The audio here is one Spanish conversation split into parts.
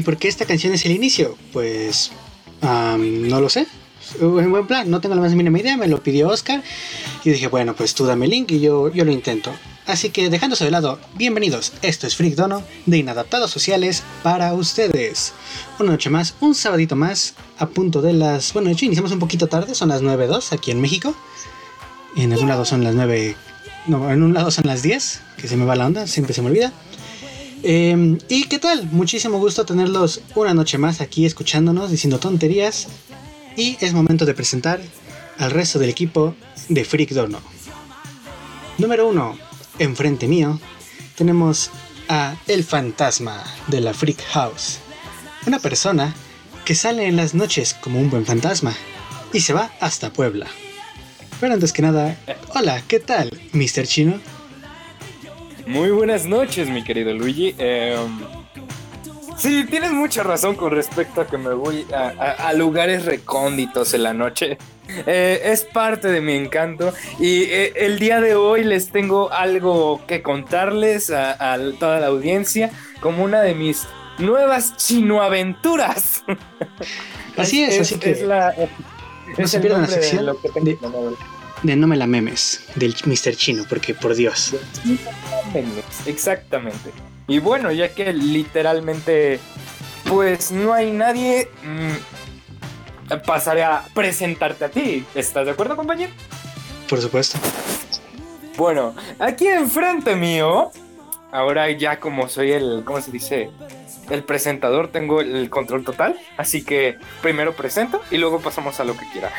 ¿Y por qué esta canción es el inicio? Pues no lo sé. En buen plan, no tengo la más mínima idea, me lo pidió Oscar y dije, bueno, pues tú dame el link y yo, yo lo intento. Así que dejándose de lado, bienvenidos, esto es Freak Dono de Inadaptados Sociales para ustedes. Una noche más, un sabadito más, a punto de las... Bueno, de hecho iniciamos un poquito tarde, son las 9.02 aquí en México. En algún lado son las 9... No, en un lado son las 10, que se me va la onda, siempre se me olvida. Eh, ¿Y qué tal? Muchísimo gusto tenerlos una noche más aquí escuchándonos, diciendo tonterías. Y es momento de presentar al resto del equipo de Freak Dono. Número 1, enfrente mío, tenemos a El Fantasma de la Freak House. Una persona que sale en las noches como un buen fantasma y se va hasta Puebla. Pero antes que nada, hola, ¿qué tal, Mr. Chino? Muy buenas noches, mi querido Luigi. Eh, sí, tienes mucha razón con respecto a que me voy a, a- a lugares recónditos en la noche. Eh, es parte de mi encanto y eh, el día de hoy les tengo algo que contarles a, a toda la audiencia como una de mis nuevas chinoaventuras. Así es, así que la- no es se el pierdan la de de-. De No me la memes del Mr. Chino, porque por Dios. Exactamente. Y bueno, ya que literalmente, pues no hay nadie, mm, pasaré a presentarte a ti. ¿Estás de acuerdo, compañero? Por supuesto. Bueno, aquí enfrente mío, ahora ya como soy el, ¿cómo se dice? El presentador, tengo el control total, así que primero presento y luego pasamos a lo que quiera.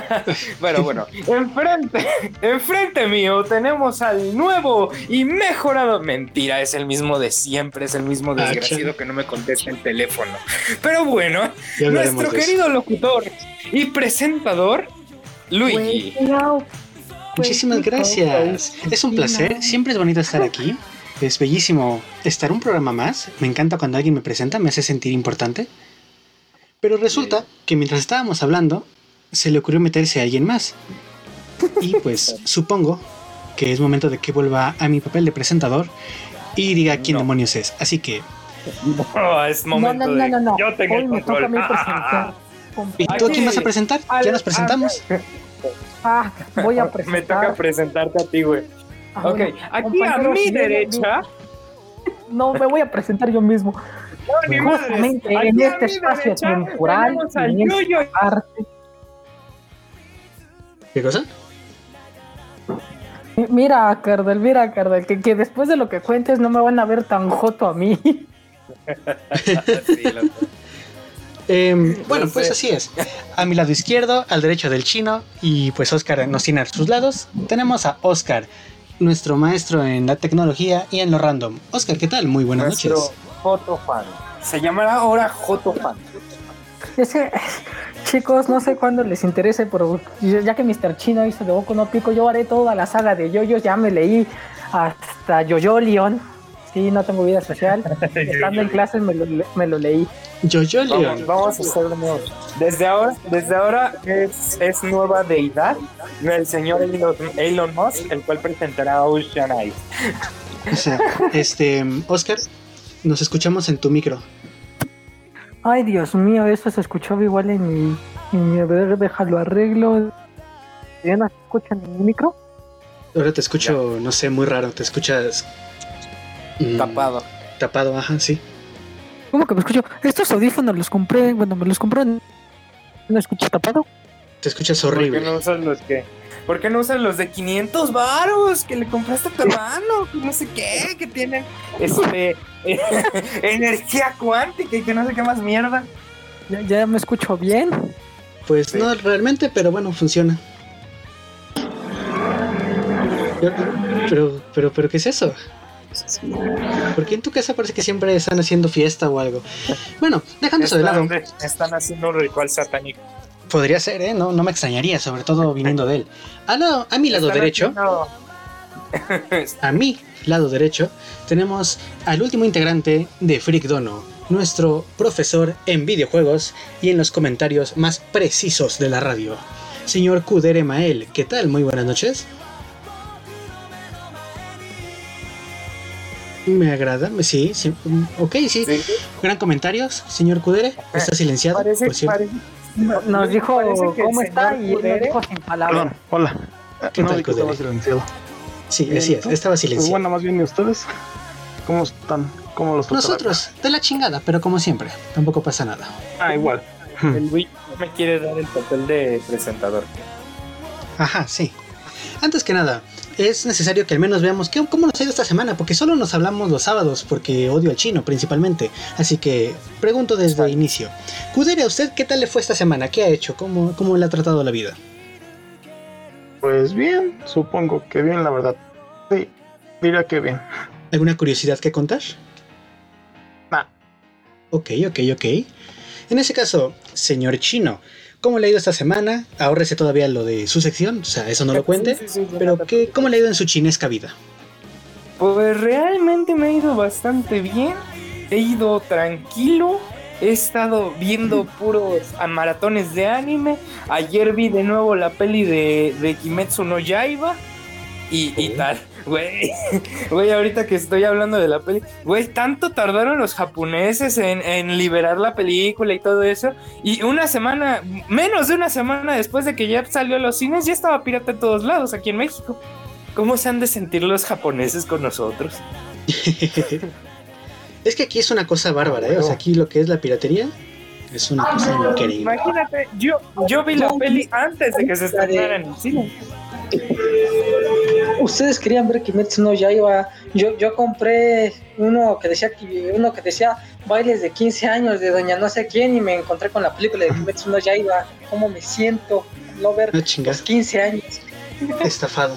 bueno, bueno, enfrente, enfrente mío tenemos al nuevo y mejorado. Mentira, es el mismo de siempre, es el mismo Ah, desgraciado que no me contesta el teléfono. Pero bueno, nuestro querido locutor y presentador, Luigi. Muchísimas gracias. Es un placer. Siempre es bonito estar aquí. Es bellísimo estar un programa más. Me encanta cuando alguien me presenta, me hace sentir importante. Pero resulta que mientras estábamos hablando, se le ocurrió meterse a alguien más. Y pues supongo que es momento de que vuelva a mi papel de presentador y diga quién No. demonios es. Así que, Oh, es No, momento no, no, de- no, no. Yo tengo Hoy el me toca a mí presentar. ¿y tú a quién vas a presentar? Ya nos presentamos. Ah, voy a Me presentar. toca presentarte a ti, güey. Ah, Ok, bueno, aquí a mi derecha. No, me voy a presentar yo mismo. No. Justamente en a este espacio derecha temporal, en esta parte. ¿Qué cosa? Mi- Mira, Cardel, mira, Cardel, que, que después de lo que cuentes no me van a ver tan joto a mí. Sí, Em, bueno, No pues así es. A mi lado izquierdo, al derecho del chino, y pues Oscar nos tiene a sus lados, tenemos a Oscar, nuestro maestro en la tecnología y en lo random. Oscar, ¿qué tal? Muy buenas Nuestro noches. Jotofan. Se llamará ahora Jotofan. Es que, chicos, no sé cuándo les interese, pero ya que Mr. Chino hizo de Boku no Pico, yo haré toda la saga de Yoyos, ya me leí hasta Yoyo Leon. Sí, no tengo vida social. Estando en clases me lo, me lo leí. Jojo Vamos, Leon. vamos a hacerlo nuevo. Desde ahora, desde ahora es, es nueva deidad el señor Elon, Elon Musk, el cual presentará Ocean Eyes. O sea, este, Oscar, nos escuchamos en tu micro. Ay, Dios mío, eso se escuchaba igual en mi. En mi a ver, déjalo arreglo. ¿Ya no se escuchan en mi micro? Ahora te escucho, no sé, muy raro, te escuchas... mm, Tapado. Tapado, ajá, sí. ¿Cómo que me escucho? Estos audífonos los compré, bueno, me los compré en. ¿No escucho tapado? Te escuchas ¿Por qué horrible. no usas los que? ¿Por qué no usas los de 500 varos que le compraste a tu hermano? Que no sé qué, que tienen este energía cuántica y que no sé qué más mierda. ¿Ya, ya me escucho bien? Pues Sí. no realmente, pero bueno, funciona. Pero, pero, pero, pero, ¿qué es eso? ¿Por qué en tu casa parece que siempre están haciendo fiesta o algo? Bueno, dejando eso de lado, Están, haciendo un ritual satánico. podría ser, ¿eh? No, no me extrañaría, sobre todo viniendo de él. A, lado- a mi lado Están derecho, haciendo- a mi lado derecho, tenemos al último integrante de Freak Dono, nuestro profesor en videojuegos y en los comentarios más precisos de la radio. Señor Kudere Mael, ¿qué tal? Muy buenas noches. Me agrada, sí, sí. mm, Ok, sí. Sí. Gran comentarios, señor Cudere. Está silenciado, Parece, por cierto. parece- Nos dijo cómo está y él nos Cudere- dijo sin palabras. Perdón, hola. ¿Qué no tal, que estaba Cudere? silenciado. Sí, así ¿y es. Estaba Pues silenciado. bueno, más bien, ¿y ustedes? ¿Cómo están? ¿Cómo los Nosotros, de la chingada, pero como siempre, tampoco pasa nada. Ah, igual. El no me quiere dar el papel de presentador. Ajá, sí. Antes que nada, es necesario que al menos veamos qué, cómo nos ha ido esta semana, porque solo nos hablamos los sábados, porque odio al chino principalmente. Así que pregunto desde el inicio. Cudere, ¿a usted qué tal le fue esta semana? ¿Qué ha hecho? ¿Cómo, cómo le ha tratado la vida? Pues bien, supongo que bien, la verdad. Sí, diría que bien. ¿Alguna curiosidad que contar? Nah. Ok, ok, ok. En ese caso, señor chino, ¿cómo le ha ido esta semana? Ahórrese todavía lo de su sección, o sea, eso no lo cuente. Sí, sí, sí, sí, Pero, ¿qué, ¿cómo le ha ido en su chinesca vida? Pues realmente me ha ido bastante bien. He ido tranquilo. He estado viendo puros a maratones de anime. Ayer vi de nuevo la peli de, de Kimetsu no Yaiba. Y, y tal. Güey, güey, ahorita que estoy hablando de la peli, güey, tanto tardaron los japoneses en, en liberar la película y todo eso. Y una semana, menos de una semana después de que ya salió a los cines, ya estaba pirata en todos lados aquí en México. ¿Cómo se han de sentir los japoneses con nosotros? es que aquí es una cosa bárbara, ¿eh? O sea, aquí lo que es la piratería es una cosa increíble. Imagínate, yo, yo vi la peli antes de que se estrenara en el cine. Ustedes querían ver Kimetsu no Yaiba. Yo, yo compré uno que decía que uno que decía bailes de 15 años de doña no sé quién y me encontré con la película de Kimetsu no Yaiba. ¿Cómo me siento? No ver No chingas, los 15 años. estafado.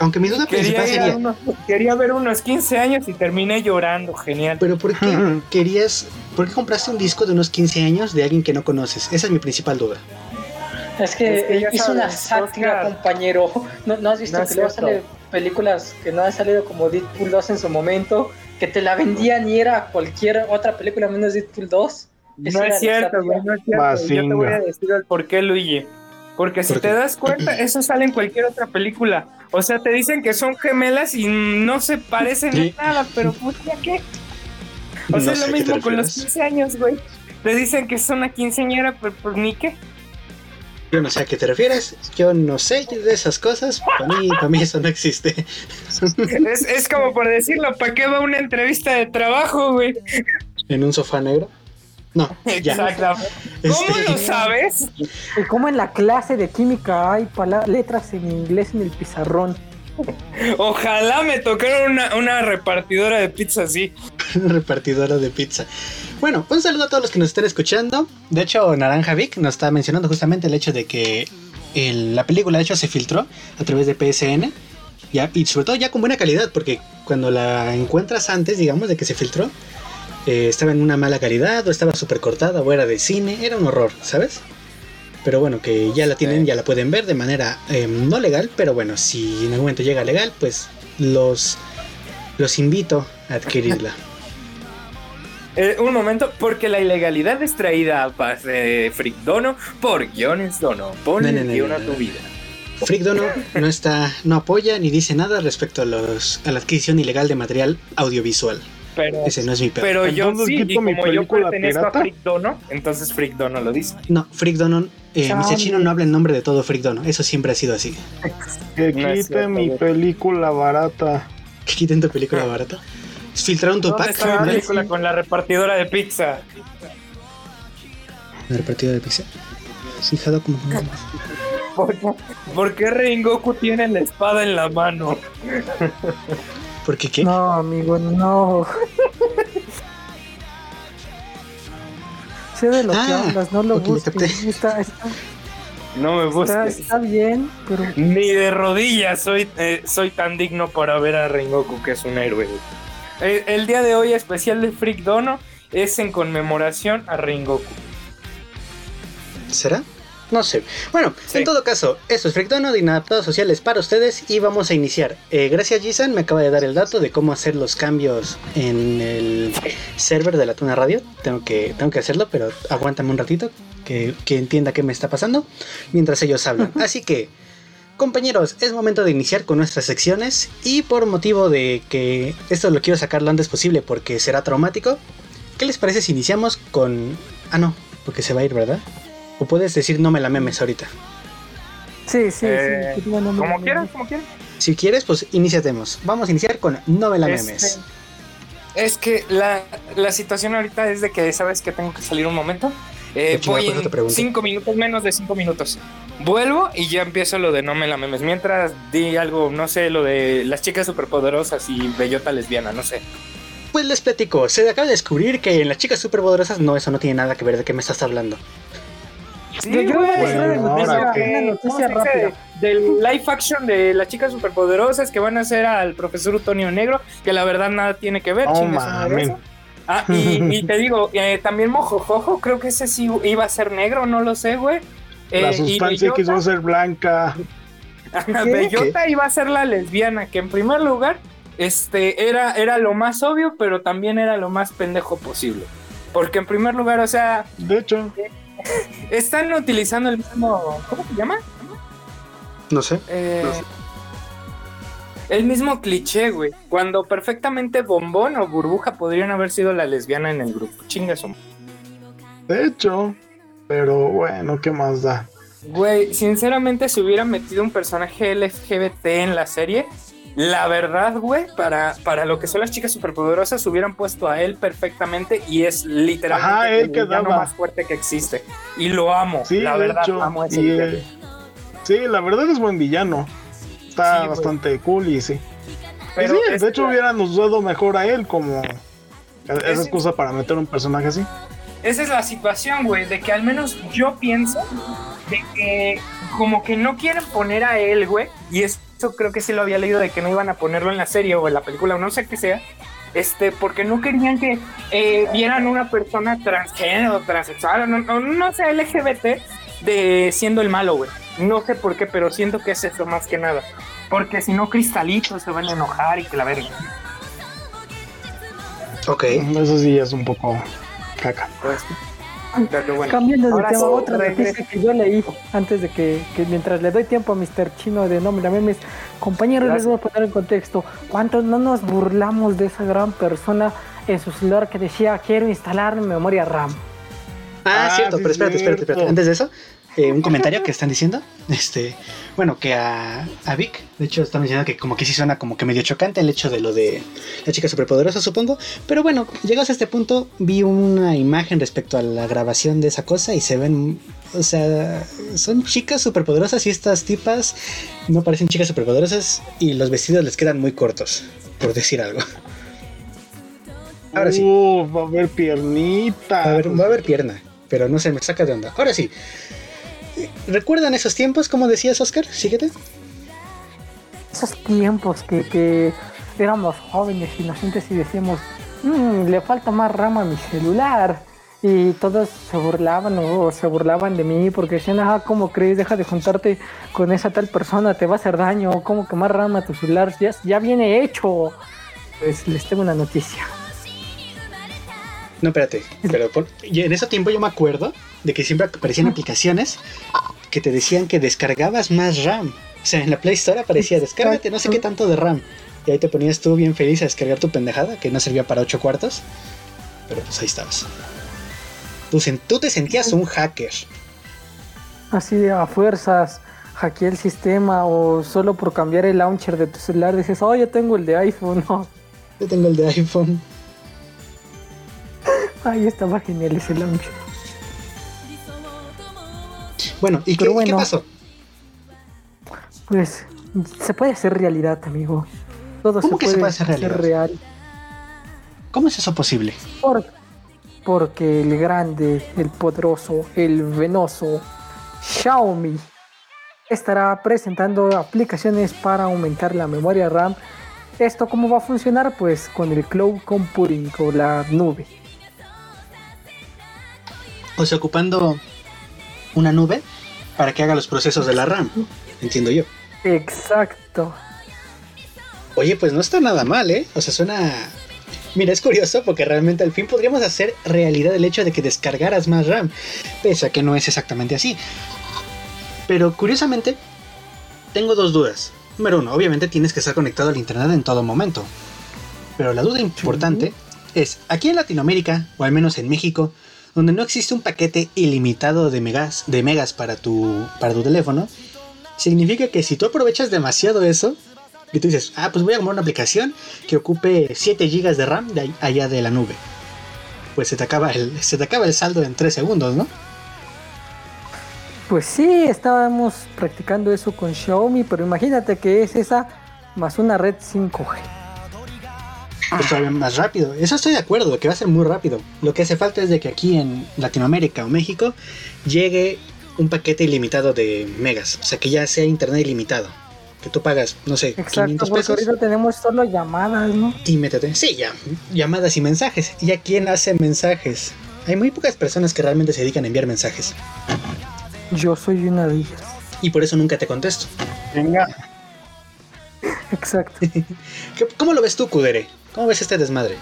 Aunque mi duda Quería, principal sería, unos- quería ver unos 15 años y terminé llorando, genial. ¿pero por qué querías, por qué compraste un disco de unos 15 años de alguien que no conoces? Esa es mi principal duda. Es que, Es que hizo una sátira, Oscar. compañero. ¿No, no has visto No que luego salen películas que no han salido como Deadpool 2 en su momento? Que te la vendían y era cualquier otra película menos Deadpool 2. No Esa es cierto, güey, no es cierto. Yo te voy a decir el por qué, Luigi. Porque si ¿Por te das cuenta, eso sale en cualquier otra película. O sea, te dicen que son gemelas y no se parecen Sí. en nada, pero pues ya qué. O sea, No es lo a mismo con los refieres. 15 años, güey. Te dicen que es una quinceañera, pero pues ni qué. Yo no sé a qué te refieres, yo no sé de esas cosas, para mí, para mí eso no existe. Es, es como por decirlo, ¿para qué va una entrevista de trabajo, güey? ¿En un sofá negro? No, ya. Exactamente. ¿Cómo Este, lo sabes? Y como en la clase de química hay letras en inglés en el pizarrón. Ojalá me tocara una, una repartidora de pizza así. repartidora de pizza. Bueno, un saludo a todos los que nos estén escuchando. De hecho, Naranja Vic nos está mencionando justamente el hecho de que el- la película de hecho se filtró a través de PSN. Ya, y sobre todo ya con buena calidad, porque cuando la encuentras antes, digamos, de que se filtró, eh, estaba en una mala calidad, o estaba súper cortada, o era de cine, era un horror, ¿sabes? Pero bueno, que ya la tienen, ya la pueden ver de manera eh, no legal, pero bueno, si en algún momento llega legal, pues los, los invito a adquirirla. Eh, un momento, porque la ilegalidad es traída a de Frick Dono por guiones Dono. Ponle No, no, no, guion a tu vida. Frick Dono no está, no apoya ni dice nada respecto a los a la adquisición ilegal de material audiovisual. Pero, Ese no es mi pedo. pero yo sí, y ¿quito mi como yo película pertenezco pirata? a Frick Dono, entonces Frick Dono lo dice. No, Frick Dono, eh, Chale. Mr. Chino no habla en nombre de todo Frick Dono. Eso siempre ha sido así. Que quite cierto, mi película barata. Que quiten tu película barata. Filtraron tu ¿Dónde pack. está la película con la repartidora de pizza? ¿En el partido de Pixel? Fijado como ¿Por, por qué Rengoku tiene la espada en la mano? ¿Por qué qué? No, amigo, no. sé de lo que Ah, hablas, no lo ok, ya busques. capté. Está, está, No me está, busques. está bien, pero Ni de rodillas soy, eh, soy tan digno para ver a Rengoku, que es un héroe. El día de hoy especial de Freak Dono es en conmemoración a Rengoku. ¿Será? No sé. Bueno, Sí. en todo caso, esto es Freak Dono de Inadaptados Sociales para ustedes y vamos a iniciar. Eh, gracias, Gisan, me acaba de dar el dato de cómo hacer los cambios en el server de la Tuna Radio. Tengo que, tengo que hacerlo, pero aguántame un ratito que, que entienda qué me está pasando mientras ellos hablan. Así que, Compañeros, es momento de iniciar con nuestras secciones y por motivo de que esto lo quiero sacar lo antes posible porque será traumático, ¿qué les parece si iniciamos con... Ah, no, porque se va a ir, ¿verdad? O puedes decir no me la memes ahorita. Sí, sí, Eh, sí. bueno, Como quieras, como quieras. Si quieres, pues iniciatemos. Vamos a iniciar con no me la Este, memes. Es que la, la situación ahorita es de que sabes que tengo que salir un momento. Eh, voy te en cinco minutos, menos de cinco minutos. Vuelvo y ya empiezo lo de no me la memes. Mientras di algo, no sé, lo de las chicas superpoderosas y bellota lesbiana, no sé. Pues les platico, se acaba de descubrir que en las chicas superpoderosas no, eso no tiene nada que ver de qué me estás hablando. Yo- yo voy a decir una Bueno, noticia, ahora que- una ¿cómo noticia rápida. Del live action de las chicas superpoderosas que van a hacer al profesor Utonio Negro, que la verdad nada tiene que ver. No chingue Ah, y, y te digo, eh, también Mojojojo, creo que ese sí iba a ser negro, no lo sé, güey. Eh, La sustancia X va a ser blanca. Bellota iba a ser la lesbiana, que en primer lugar este, era, era lo más obvio, pero también era lo más pendejo posible. Porque en primer lugar, o sea, De hecho, están utilizando el mismo. ¿Cómo se llama? No sé. Eh, No sé. El mismo cliché, güey. Cuando perfectamente Bombón o Burbuja podrían haber sido la lesbiana en el grupo. Chingas, de hecho. Pero bueno, ¿qué más da? Güey, sinceramente, si hubiera metido un personaje LGBT en la serie, la verdad, güey, para, para lo que son las chicas superpoderosas, hubieran puesto a él perfectamente y es literalmente Ajá, el villano más fuerte que existe. Y lo amo, Sí, la verdad, hecho. amo a ese y, eh, sí, la verdad es buen villano. Está Sí, bastante cool y sí. Pero sí, de hecho que- hubieran usado mejor a él como esa Es- excusa para meter un personaje así. Esa es la situación, güey, de que al menos yo pienso de que como que no quieren poner a él, güey, y eso creo que sí lo había leído de que no iban a ponerlo en la serie o en la película o no sé qué sea, este, porque no querían que eh, vieran una persona transgénero, transexual, o no, o no sé, LGBT, de siendo el malo, güey. No sé por qué, pero siento que es eso más que nada. Porque si no, cristalitos se van a enojar y que la verga. Ok. Eso sí es un poco caca. Pues, pero bueno. Cambiando de Ahora tema, sí, otra noticia que yo leí antes de que, que mientras le doy tiempo a Mr. Chino de nombre a memes, compañeros, les voy a poner en contexto. ¿Cuántos no nos burlamos de esa gran persona en su celular que decía quiero instalar memoria RAM? Ah, Ah, cierto, sí, pero espérate, espérate, espérate. Antes de eso, eh, un comentario que están diciendo. Este, bueno, que a, a Vic, de hecho, está mencionando que como que sí suena como que medio chocante el hecho de lo de la chica superpoderosa, supongo. Pero bueno, llegados a este punto, vi una imagen respecto a la grabación de esa cosa y se ven, o sea, son chicas superpoderosas y estas tipas no parecen chicas superpoderosas y los vestidos les quedan muy cortos, por decir algo. Ahora sí. Uh, va a haber piernita. Va a haber, va a haber pierna, pero no se me saca de onda. Ahora sí. ¿Recuerdan esos tiempos, como decías, Oscar? Síguete. Esos tiempos que, que éramos jóvenes, inocentes y decíamos, "Mm, le falta más RAM a mi celular. Y todos se burlaban o se burlaban de mí porque decían, ah, ¿cómo crees? Deja de juntarte con esa tal persona, te va a hacer daño. ¿Cómo que más RAM a tu celular? Ya, ya viene hecho. Pues les tengo una noticia. No, espérate. Pero en ese tiempo yo me acuerdo de que siempre aparecían aplicaciones que te decían que descargabas más RAM. O sea, en la Play Store aparecía, descárgate no sé qué tanto de RAM. Y ahí te ponías tú bien feliz a descargar tu pendejada, que no servía para 8 cuartos. Pero pues ahí estabas. Tú, te sentías un hacker. Así de a fuerzas, hackeé el sistema o solo por cambiar el launcher de tu celular dices, oh, yo tengo el de iPhone. No, Yo tengo el de iPhone. ahí estaba genial ese launcher. Bueno, ¿y qué, Pero qué bueno. pasó? Pues se puede hacer realidad, amigo. Todo ¿Cómo que se puede hacer realidad? real. ¿Cómo es eso posible? Por- porque el grande, el poderoso, el venoso Xiaomi estará presentando aplicaciones para aumentar la memoria RAM. ¿Esto cómo va a funcionar? Pues con el cloud computing o la nube. O sea, ocupando una nube para que haga los procesos de la RAM. Entiendo yo. Exacto. Oye, pues no está nada mal, ¿eh? O sea, suena... Mira, es curioso porque realmente al fin podríamos hacer realidad el hecho de que descargaras más RAM, pese a que no es exactamente así. Pero curiosamente, tengo dos dudas. Número uno, obviamente tienes que estar conectado al internet en todo momento. Pero la duda importante es, aquí en Latinoamérica, o al menos en México, donde no existe un paquete ilimitado de megas, de megas para, tu, para tu teléfono, significa que si tú aprovechas demasiado eso, y tú dices, ah, pues voy a comprar una aplicación que ocupe 7 GB de RAM de allá de la nube. Pues se te acaba el, se te acaba el saldo en 3 segundos, ¿no? Pues sí, estábamos practicando eso con Xiaomi, pero imagínate que es esa más una red 5G. Pues todavía más rápido. Eso estoy de acuerdo, que va a ser muy rápido. Lo que hace falta es de que aquí en Latinoamérica o México llegue un paquete ilimitado de megas. O sea, que ya sea internet ilimitado. Que tú pagas, no sé, Exacto, 500 porque pesos ahorita tenemos solo llamadas, ¿no? y métete. Sí, ya. Llamadas y mensajes. ¿Y a quién hace mensajes? Hay muy pocas personas que realmente se dedican a enviar mensajes. Yo soy una de ellas. Y por eso nunca te contesto. Venga, Exacto. ¿Qué- ¿Cómo lo ves tú, Kudere? ¿Cómo ves este desmadre?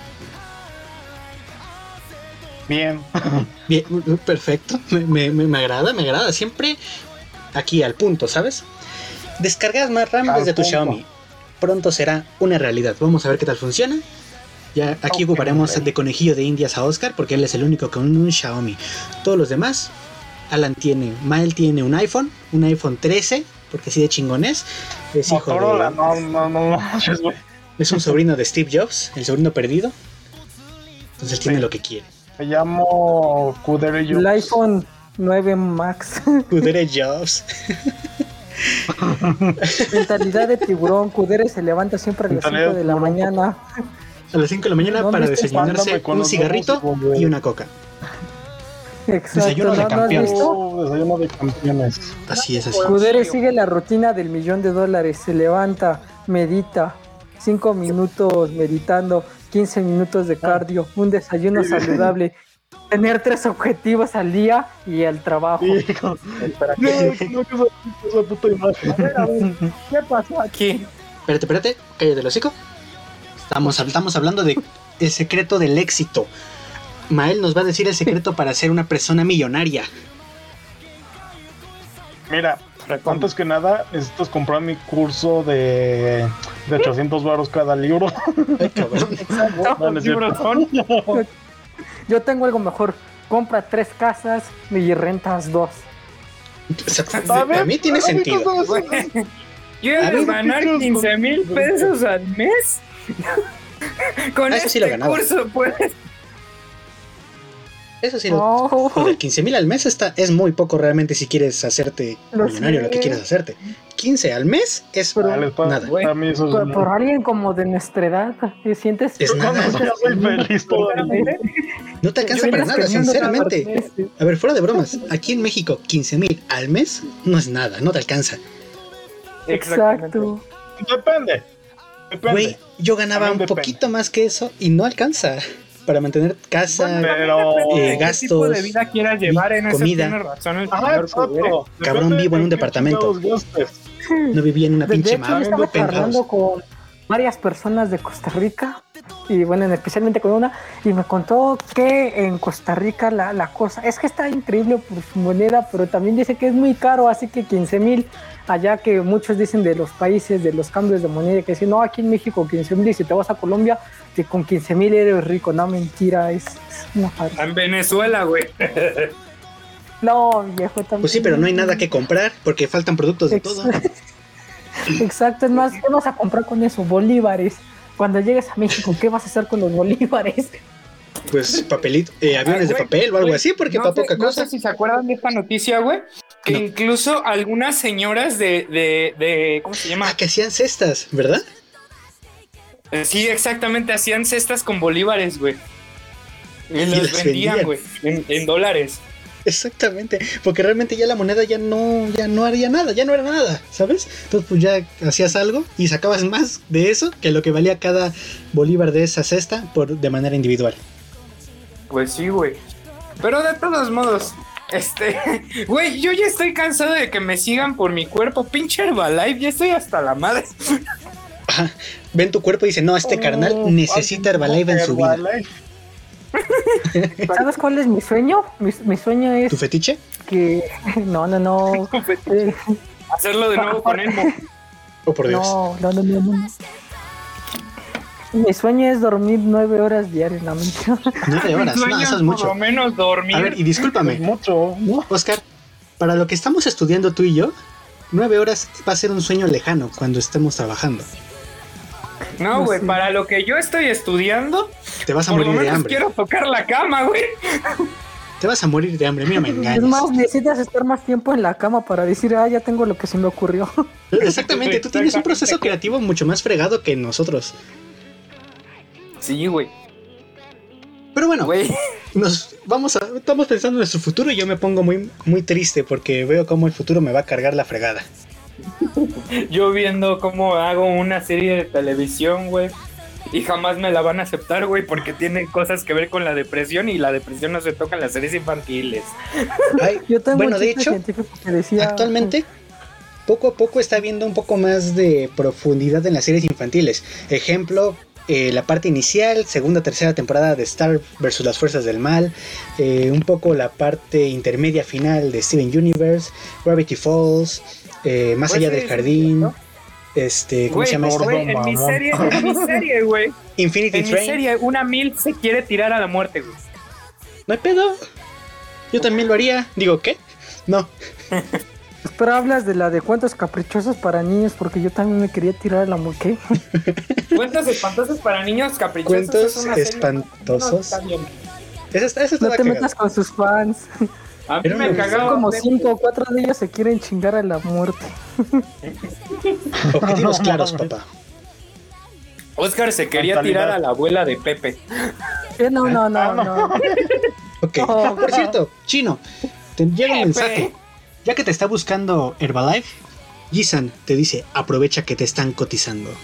bien. Bien, perfecto. Me, me- me- me agrada, me agrada. Siempre aquí al punto, ¿sabes? Descargas más RAM desde tu punto. Xiaomi. Pronto será una realidad. Vamos a ver qué tal funciona. Ya aquí ocuparemos ok. de conejillo de indias a Oscar porque él es el único con un Xiaomi. Todos los demás, Alan tiene, Mael tiene un iPhone, un iPhone 13, porque así de chingones. Es hijo Motorola, de, no, no, no, no. es un sobrino de Steve Jobs, el sobrino perdido. Entonces él tiene lo que quiere. Me llamo Kudere El iPhone 9 Max. Kudere Jobs. Mentalidad de tiburón. Kudere se levanta siempre a las Mentalidad 5 de la mañana. A las 5 de la mañana ¿Dónde para desayunarse con un cigarrito y una coca. Exacto. Desayuno de ¿no, ¿no has campeones. visto? Oh, desayuno de campeones. Así es, así. Kudere sigue la rutina del millón de dólares. Se levanta, medita. 5 minutos meditando, 15 minutos de cardio, un desayuno saludable, tener tres objetivos al día y el trabajo. Hijo. Espera, No, ¿qué? no, esa puta imagen. A ver, a ver, ¿Qué pasó aquí? Espérate, espérate, cállate el hocico. Estamos, estamos hablando de el secreto del éxito. Mael nos va a decir el secreto para ser una persona millonaria. Mira, antes que nada, necesitas comprar mi curso de, de 800 baros cada libro. Ay. No, no cierto. Yo tengo algo mejor. Compra tres casas y rentas dos. Sea, a mí tiene sentido. ¿Quieres A ver, ganar ¿qué 15 mil pesos al mes? Con Ah, eso sí este lo curso puedes. Eso sí, lo, Oh, joder, 15 mil al mes está, es muy poco realmente si quieres hacerte Lo millonario, sé. lo que quieres hacerte. 15 al mes es Pero- pa- nada. Mí eso es por, por alguien como de nuestra edad, ¿te sientes? Es nada. No, feliz te alcanza para nada, sinceramente. A ver, fuera de bromas, aquí en México 15 mil al mes no es nada, no te alcanza. Exacto. Depende. Güey, yo ganaba un poquito más que eso y no alcanza para mantener casa. Pero. Eh, ¿Qué tipo de gastos, vida quieras llevar en comida. Tiene razón el Ajá, señor Kudere. exacto. Cabrón, vivo en un de departamento. No vivía en una De, de pinche hecho, mapa, estaba penthouse. charlando con varias personas de Costa Rica, y bueno, en- especialmente con una, y me contó que en Costa Rica la, la cosa es que está increíble por su moneda, pero también dice que es muy caro, así que 15 mil, allá que muchos dicen de los países, de los cambios de moneda, que dicen, no, aquí en México 15 mil, y si te vas a Colombia, que con 15 mil eres rico, no, mentira, es, es una farsa. En Venezuela, güey. No, viejo, también. Pues sí, pero no hay nada que comprar porque faltan productos de todo. Exacto, es más, ¿qué vas a comprar con eso? Bolívares. Cuando llegues a México, ¿qué vas a hacer con los bolívares? Pues papelito, eh, aviones de Güey, papel o algo güey, así, porque no para sé- poca no cosa. sé si se acuerdan de esta noticia, güey. Que No. incluso algunas señoras de, de, de. ¿Cómo se llama? Ah, que hacían cestas, ¿verdad? Eh, Sí, exactamente. Hacían cestas con bolívares, güey. Y los las vendían, vendían. güey. En, en dólares. Exactamente, porque realmente ya la moneda ya no, ya no haría nada, ya no era nada, ¿sabes? Entonces pues ya hacías algo y sacabas más de eso que lo que valía cada bolívar de esa cesta por de manera individual. Pues sí, güey. Pero de todos modos, este. Güey, yo ya estoy cansado de que me sigan por mi cuerpo. Pinche Herbalife, ya estoy hasta la madre. Ajá. Ven tu cuerpo y dice, no, este Oh, carnal necesita Herbalife en su vida. ¿Sabes cuál es mi sueño? Mi, mi sueño es ¿Tu fetiche? que... No, no, no. Eh, Hacerlo de nuevo con Elmo. Oh, por Dios. No, no, no, no, no. Mi sueño es dormir nueve horas diarias, la mentira. Nueve horas, no, Sueño eso es por mucho. lo menos dormir. A ver, y discúlpame, Es mucho. ¿no? Oscar, para lo que estamos estudiando tú y yo, nueve horas va a ser un sueño lejano cuando estemos trabajando. no, no güey, para lo que yo estoy estudiando, Te vas a por lo morir de hambre. quiero tocar la cama, güey. Te vas a morir de hambre, mira, me Es engañas. más, necesitas estar más tiempo en la cama para decir, ah, ya tengo lo que se me ocurrió. Exactamente, tú tienes un proceso creativo mucho más fregado que nosotros. Sí, güey. Pero bueno, Güey. nos vamos a, estamos pensando en nuestro futuro y yo me pongo muy, muy triste porque veo cómo el futuro me va a cargar la fregada. Yo viendo cómo hago una serie de televisión, güey. Y jamás me la van a aceptar, güey, porque tiene cosas que ver con la depresión y la depresión no se toca en las series infantiles. Ay, Yo tengo bueno, de hecho, científico que decía... actualmente poco a poco está viendo un poco más de profundidad en las series infantiles. Ejemplo, eh, la parte inicial, segunda, tercera temporada de Star versus las fuerzas del mal, eh, un poco la parte intermedia final de Steven Universe, Gravity Falls, eh, Más Pues allá sí, del sí, jardín, ¿no? este, ¿cómo se llama esta? güey, en mi Mamón. serie, en mi serie, güey. Infinity En mi Train. serie, una mil se quiere tirar a la muerte, güey. No hay pedo. Yo también lo haría. Digo, ¿qué? No. Pero hablas de la de cuentos caprichosos para niños, porque yo también me quería tirar a la muerte. Cuentos espantosos para niños caprichosos. Cuentos es una serie- espantosos. No, está bien. Esa, está- esa No te cagada. metas con sus fans. A mí Era me. Son como cinco o cuatro de ellos se quieren chingar a la muerte. Objetivos No, claros, papá. Oscar se quería Mentalidad. tirar a la abuela de Pepe. Eh, no, no, no, no. Ok. Oh, Ah, por cierto, Chino, te llega un Pepe. mensaje. Ya que te está buscando Herbalife, Gisan te dice, aprovecha que te están cotizando.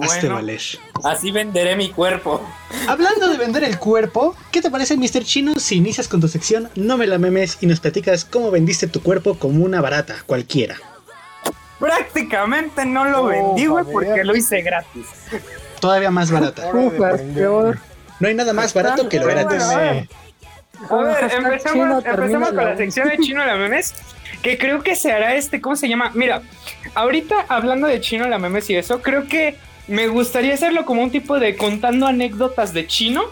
Hazte bueno, valer. así venderé mi cuerpo. Hablando de vender el cuerpo, ¿qué te parece, Mr. Chino, si inicias con tu sección No me la memes y nos platicas cómo vendiste tu cuerpo como una barata, cualquiera? Prácticamente no lo Oh, vendí, güey, porque lo hice gratis. Todavía más barata. Uf, peor. No hay nada más barato que lo gratis. A ver, empecemos, con la sección de Chino la Memes, que creo que se hará este, ¿cómo se llama? Mira, ahorita hablando de Chino la Memes y eso, creo que me gustaría hacerlo como un tipo de contando anécdotas de Chino,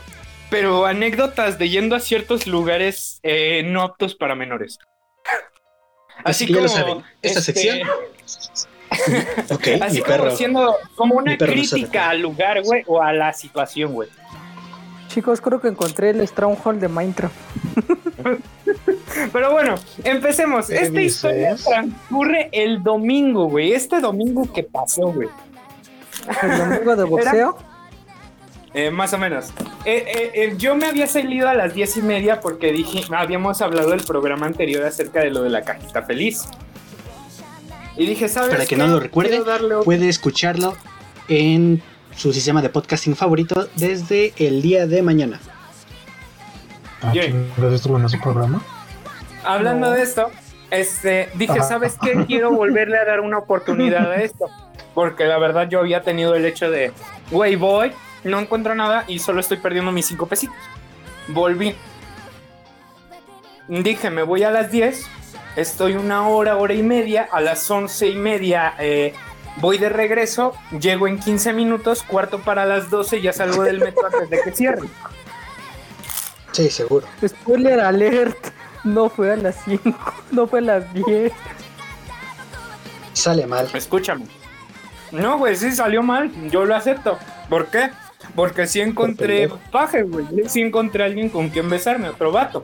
pero anécdotas de yendo a ciertos lugares eh, no aptos para menores. Así que ya lo saben, esta este, sección, Ok, Así mi como perro. siendo como una no crítica al lugar, güey, o a la situación, güey. Chicos, creo que encontré el Stronghold de Minecraft. Pero bueno, empecemos. ¿Qué Esta historia transcurre el domingo, güey. Este domingo que pasó, güey. El domingo de boxeo. Eh, más o menos. Eh, eh, eh, yo me había salido a las diez y media porque dije, habíamos hablado del programa anterior acerca de lo de la cajita feliz. Y dije, ¿sabes? Para que qué? no lo recuerde, darle puede escucharlo en su sistema de podcasting favorito desde el día de mañana. Ah, estuvo en ese programa. Hablando No. de esto, este, dije, Ajá. ¿sabes qué? Quiero volverle a dar una oportunidad a esto. Porque la verdad yo había tenido el hecho de, güey, voy, no encuentro nada y solo estoy perdiendo mis cinco pesitos. Volví. Dije, me voy a las 10, estoy una hora, hora y media, a las once y media eh, voy de regreso, llego en 15 minutos, cuarto para las 12, ya salgo del metro antes de que cierre. Sí, seguro. Spoiler alert. No fue a las 5, no fue a las 10. Sale mal. Escúchame. No, güey, sí salió mal. Yo lo acepto. ¿Por qué? Porque sí encontré paje, güey. Sí encontré a alguien con quien besarme, otro vato.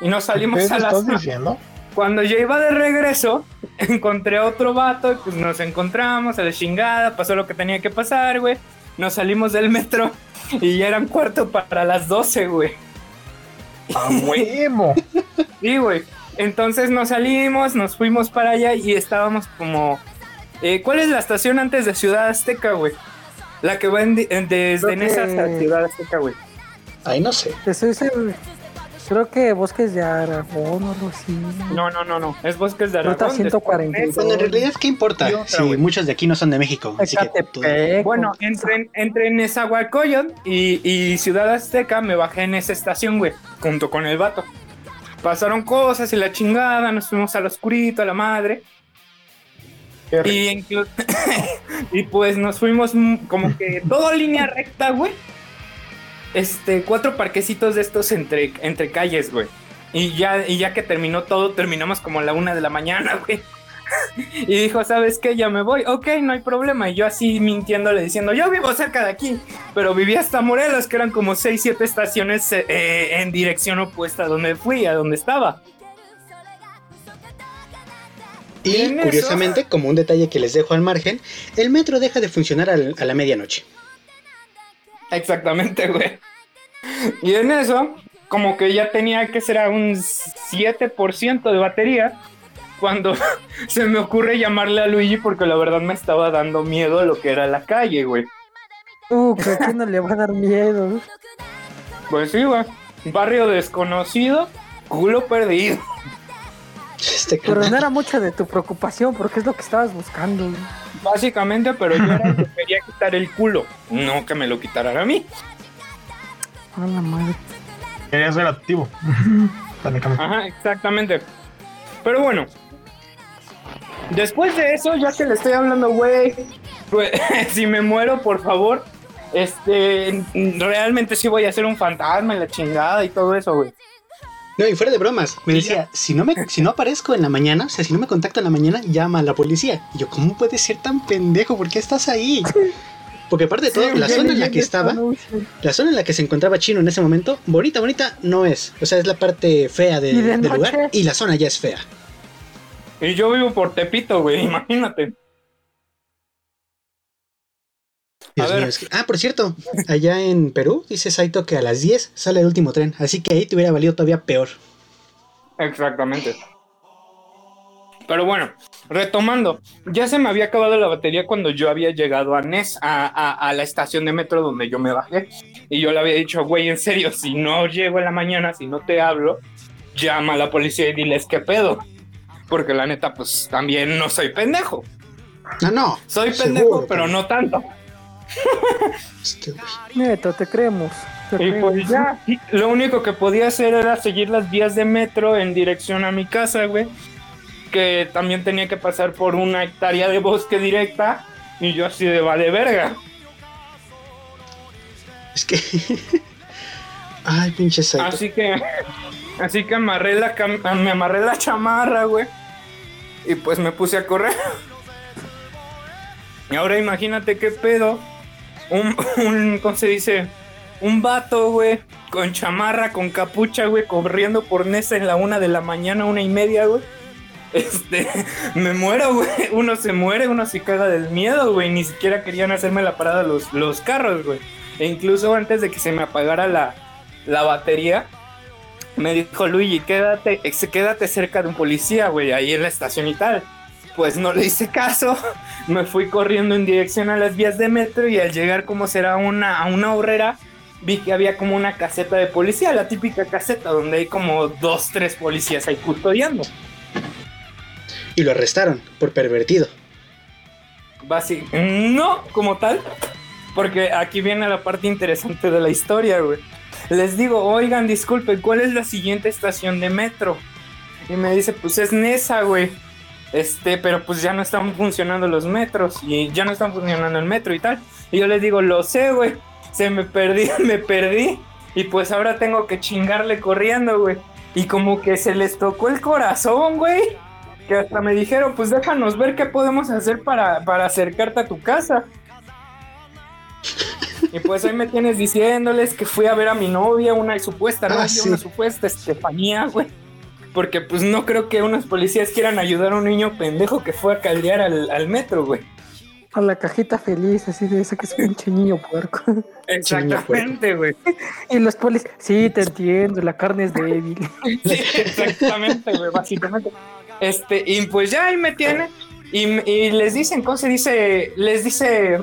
Y nos ¿Qué salimos a estás las. diciendo? Cuando yo iba de regreso, encontré a otro vato y pues nos encontramos a la chingada. Pasó lo que tenía que pasar, güey. Nos salimos del metro y ya eran cuarto para las 12, güey. ¡A huevo! Sí, güey. Entonces nos salimos, nos fuimos para allá y estábamos como... eh, ¿Cuál es la estación antes de Ciudad Azteca, güey? La que va en- en- desde Creo Nesa hasta que- Ciudad Azteca, güey. Ahí no sé. Te soy seguro- Creo que Bosques de Aragón o algo así. No, no, no, no. Es Bosques de Ruta Aragón. 142. después Nesa. Bueno, en realidad, ¿qué importa? Güey. muchos de aquí no son de México. Así que Bueno, entre, entre Nezahualcóyotl y, y Ciudad Azteca me bajé en esa estación, güey. Junto con el vato. pasaron cosas y la chingada, nos fuimos al oscurito, a la madre. Y, y pues nos fuimos como que todo línea recta, güey. Este, cuatro parquecitos de estos entre, entre calles, güey. Y ya, y ya que terminó todo, terminamos como a la una de la mañana, güey. y dijo, ¿sabes qué? Ya me voy. Ok, no hay problema. Y yo así mintiéndole diciendo, yo vivo cerca de aquí. Pero vivía hasta Morelos, que eran como seis, siete estaciones eh, en dirección opuesta a donde fui, a donde estaba. Y curiosamente, como un detalle que les dejo al margen, el metro deja de funcionar a la medianoche. Exactamente, güey. Y en eso, como que ya tenía que ser a un 7% de batería, cuando se me ocurre llamarle a Luigi porque la verdad me estaba dando miedo a lo que era la calle, güey. Uh, ¿a quién no le va a dar miedo? Pues sí, güey. Barrio desconocido, culo perdido. Este pero no era mucha de tu preocupación porque es lo que estabas buscando. Básicamente, pero yo era que quería quitar el culo, no que me lo quitaran a mí. A la madre. Quería ser activo. Ajá, exactamente. Pero bueno, después de eso, ya que le estoy hablando, güey, pues, si me muero, por favor, este, realmente sí voy a ser un fantasma y la chingada y todo eso, güey. No, y fuera de bromas, me decía, si no, me, si no aparezco en la mañana, o sea, si no me contacta en la mañana, llama a la policía. Y yo, ¿cómo puedes ser tan pendejo? ¿Por qué estás ahí? Porque aparte de todo, la zona en la que estaba, la zona en la que se encontraba Chino en ese momento, bonita, bonita, no es. O sea, es la parte fea del lugar y la zona ya es fea. Y yo vivo por Tepito, güey, imagínate. Ah, por cierto, allá en Perú dice Saito que a las 10 sale el último tren, así que ahí te hubiera valido todavía peor. Exactamente. Pero bueno, retomando, ya se me había acabado la batería cuando yo había llegado a Nes, a, la estación de metro donde yo me bajé. Y yo le había dicho, güey, en serio, si no llego en la mañana, si no te hablo, llama a la policía y diles qué pedo. Porque la neta, pues también no soy pendejo. No, no. Soy pendejo, pero no tanto. Neto, te creemos. y pues ya, lo único que podía hacer era seguir las vías de metro en dirección a mi casa, güey. Que también tenía que pasar por una hectárea de bosque directa. Y yo así de vale verga. Es que. Ay, pinche Así que. Así que amarré la me amarré la chamarra, güey. Y pues me puse a correr. Y ahora imagínate qué pedo un, un, ¿cómo se dice? Un vato, güey, con chamarra, con capucha, güey, corriendo por Nesa en la una de la mañana, una y media, güey. Este, me muero, güey. Uno se muere, uno se caga del miedo, güey. Ni siquiera querían hacerme la parada los, los carros, güey. E incluso antes de que se me apagara la, la batería, me dijo Luigi, quédate, quédate cerca de un policía, güey, ahí en la estación y tal pues no le hice caso, me fui corriendo en dirección a las vías de metro y al llegar como será una, a una horrera, vi que había como una caseta de policía, la típica caseta donde hay como dos, tres policías ahí custodiando. Y lo arrestaron por pervertido. Básicamente, no como tal, porque aquí viene la parte interesante de la historia, güey. Les digo, oigan, disculpen, ¿cuál es la siguiente estación de metro? Y me dice, pues es Nesa, güey. Este, pero pues ya no están funcionando los metros y ya no están funcionando el metro y tal. Y yo les digo, lo sé, güey. Se me perdí, me perdí. Y pues ahora tengo que chingarle corriendo, güey. Y como que se les tocó el corazón, güey. Que hasta me dijeron, pues déjanos ver qué podemos hacer para, para acercarte a tu casa. Y pues ahí me tienes diciéndoles que fui a ver a mi novia, una supuesta ah, novia, una supuesta Estefanía, güey. Porque pues no creo que unos policías quieran ayudar a un niño pendejo que fue a caldear al, metro, güey. A la cajita feliz, así de esa que es un pinche niño puerco. Exactamente, güey. Y los policías, sí, te entiendo, la carne es débil. sí, exactamente, güey, básicamente. Este, y pues ya ahí me tiene. Y, les dicen, ¿cómo se dice? Les dice,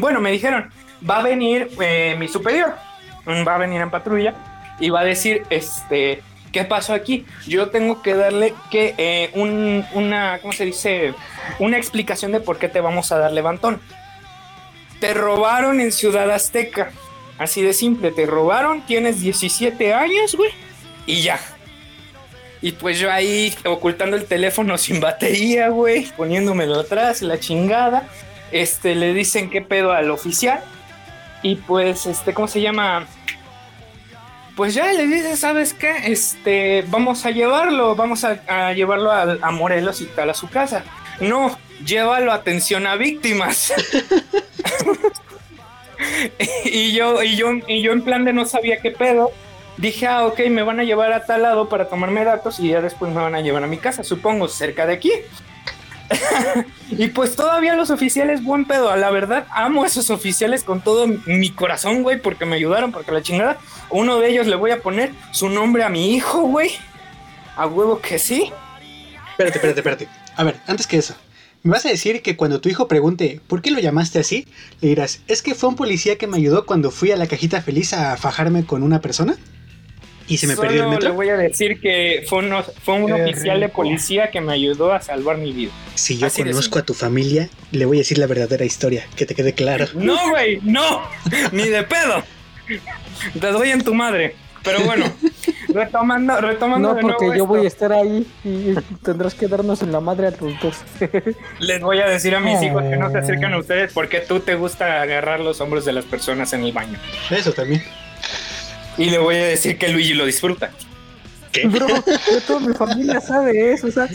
bueno, me dijeron, va a venir eh, mi superior, va a venir en patrulla y va a decir, este, ¿Qué pasó aquí? Yo tengo que darle que eh, una, ¿cómo se dice? Una explicación de por qué te vamos a dar levantón. Te robaron en Ciudad Azteca. Así de simple, te robaron, tienes 17 años, güey. Y ya. Y pues yo ahí ocultando el teléfono sin batería, güey, poniéndomelo atrás, la chingada. Este, le dicen qué pedo al oficial. Y pues, este, ¿cómo se llama? Pues ya le dice, ¿sabes qué? Este, vamos a llevarlo, vamos a, llevarlo a, Morelos y tal a su casa. No, llévalo atención a víctimas. y yo, y yo, y yo en plan de no sabía qué pedo dije, ah, ok, me van a llevar a tal lado para tomarme datos y ya después me van a llevar a mi casa, supongo, cerca de aquí. y pues todavía los oficiales, buen pedo, la verdad, amo a esos oficiales con todo mi corazón, güey, porque me ayudaron, porque la chingada, uno de ellos le voy a poner su nombre a mi hijo, güey. A huevo que sí. Espérate, espérate, espérate. A ver, antes que eso, ¿Me vas a decir que cuando tu hijo pregunte ¿por qué lo llamaste así? Le dirás, ¿es que fue un policía que me ayudó cuando fui a la cajita feliz a fajarme con una persona? ¿Y se me perdió el metro? le voy a decir que fue, fue un oficial de policía que me ayudó a salvar mi vida. Si yo conozco a tu familia, le voy a decir la verdadera historia, que te quede claro. No, güey, no, ni de pedo. Te doy en tu madre. Pero bueno, retomando, retomando. No, porque yo voy a estar ahí y tendrás que darnos en la madre a tus dos. Les voy a decir a mis hijos que no se acercan a ustedes porque tú te gusta agarrar los hombros de las personas en el baño. Eso también. Y le voy a decir que Luigi lo disfruta. ¿Qué? Bro, toda mi familia sabe eso, o sea,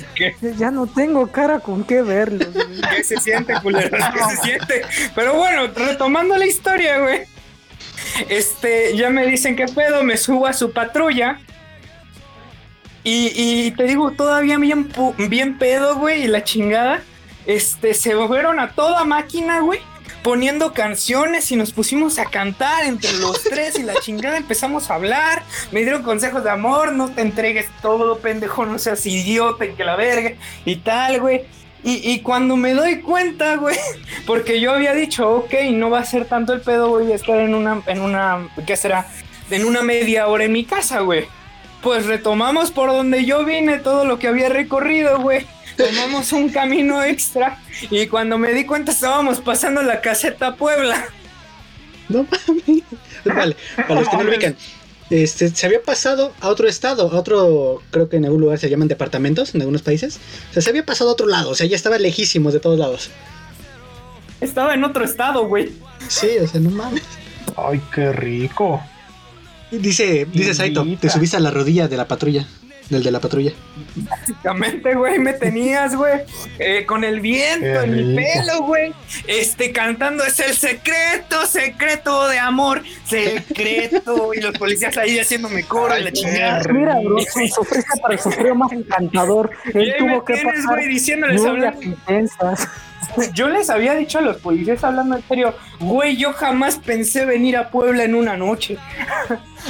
ya no tengo cara con qué verlo. ¿Qué se siente, culero? ¿Qué se siente? Pero bueno, retomando la historia, güey. Este, ya me dicen qué pedo, me subo a su patrulla. Y, y te digo, todavía bien, bien pedo, güey, y la chingada. Este, se fueron a toda máquina, güey poniendo canciones y nos pusimos a cantar entre los tres y la chingada empezamos a hablar. Me dieron consejos de amor, no te entregues todo, pendejo, no seas idiota y que la verga y tal, güey. Y, cuando me doy cuenta, güey, porque yo había dicho, ok, no va a ser tanto el pedo, voy a estar en una, en una, ¿qué será? En una media hora en mi casa, güey. Pues retomamos por donde yo vine todo lo que había recorrido, güey tomamos un camino extra y cuando me di cuenta estábamos pasando la caseta Puebla. No mames. Vale, para los que no lo ubican. Este, se había pasado a otro estado, a otro, creo que en algún lugar se llaman departamentos, en algunos países. O sea, se había pasado a otro lado, o sea, ya estaba lejísimos de todos lados. Estaba en otro estado, güey. Sí, o sea, no mames. Ay, qué rico. Dice, dice Saito, te subiste a la rodilla de la patrulla. Del de la patrulla. Básicamente, güey, me tenías, güey, eh, con el viento en mi pelo, güey. Este, cantando, es el secreto, secreto de amor, secreto. y los policías ahí haciéndome coro y la chingada. Mira, bro, sufriste para el sufrido más encantador. Él tuvo que pasar güey, diciéndoles intensas. Yo les había dicho a los policías hablando en serio, güey, yo jamás pensé venir a Puebla en una noche.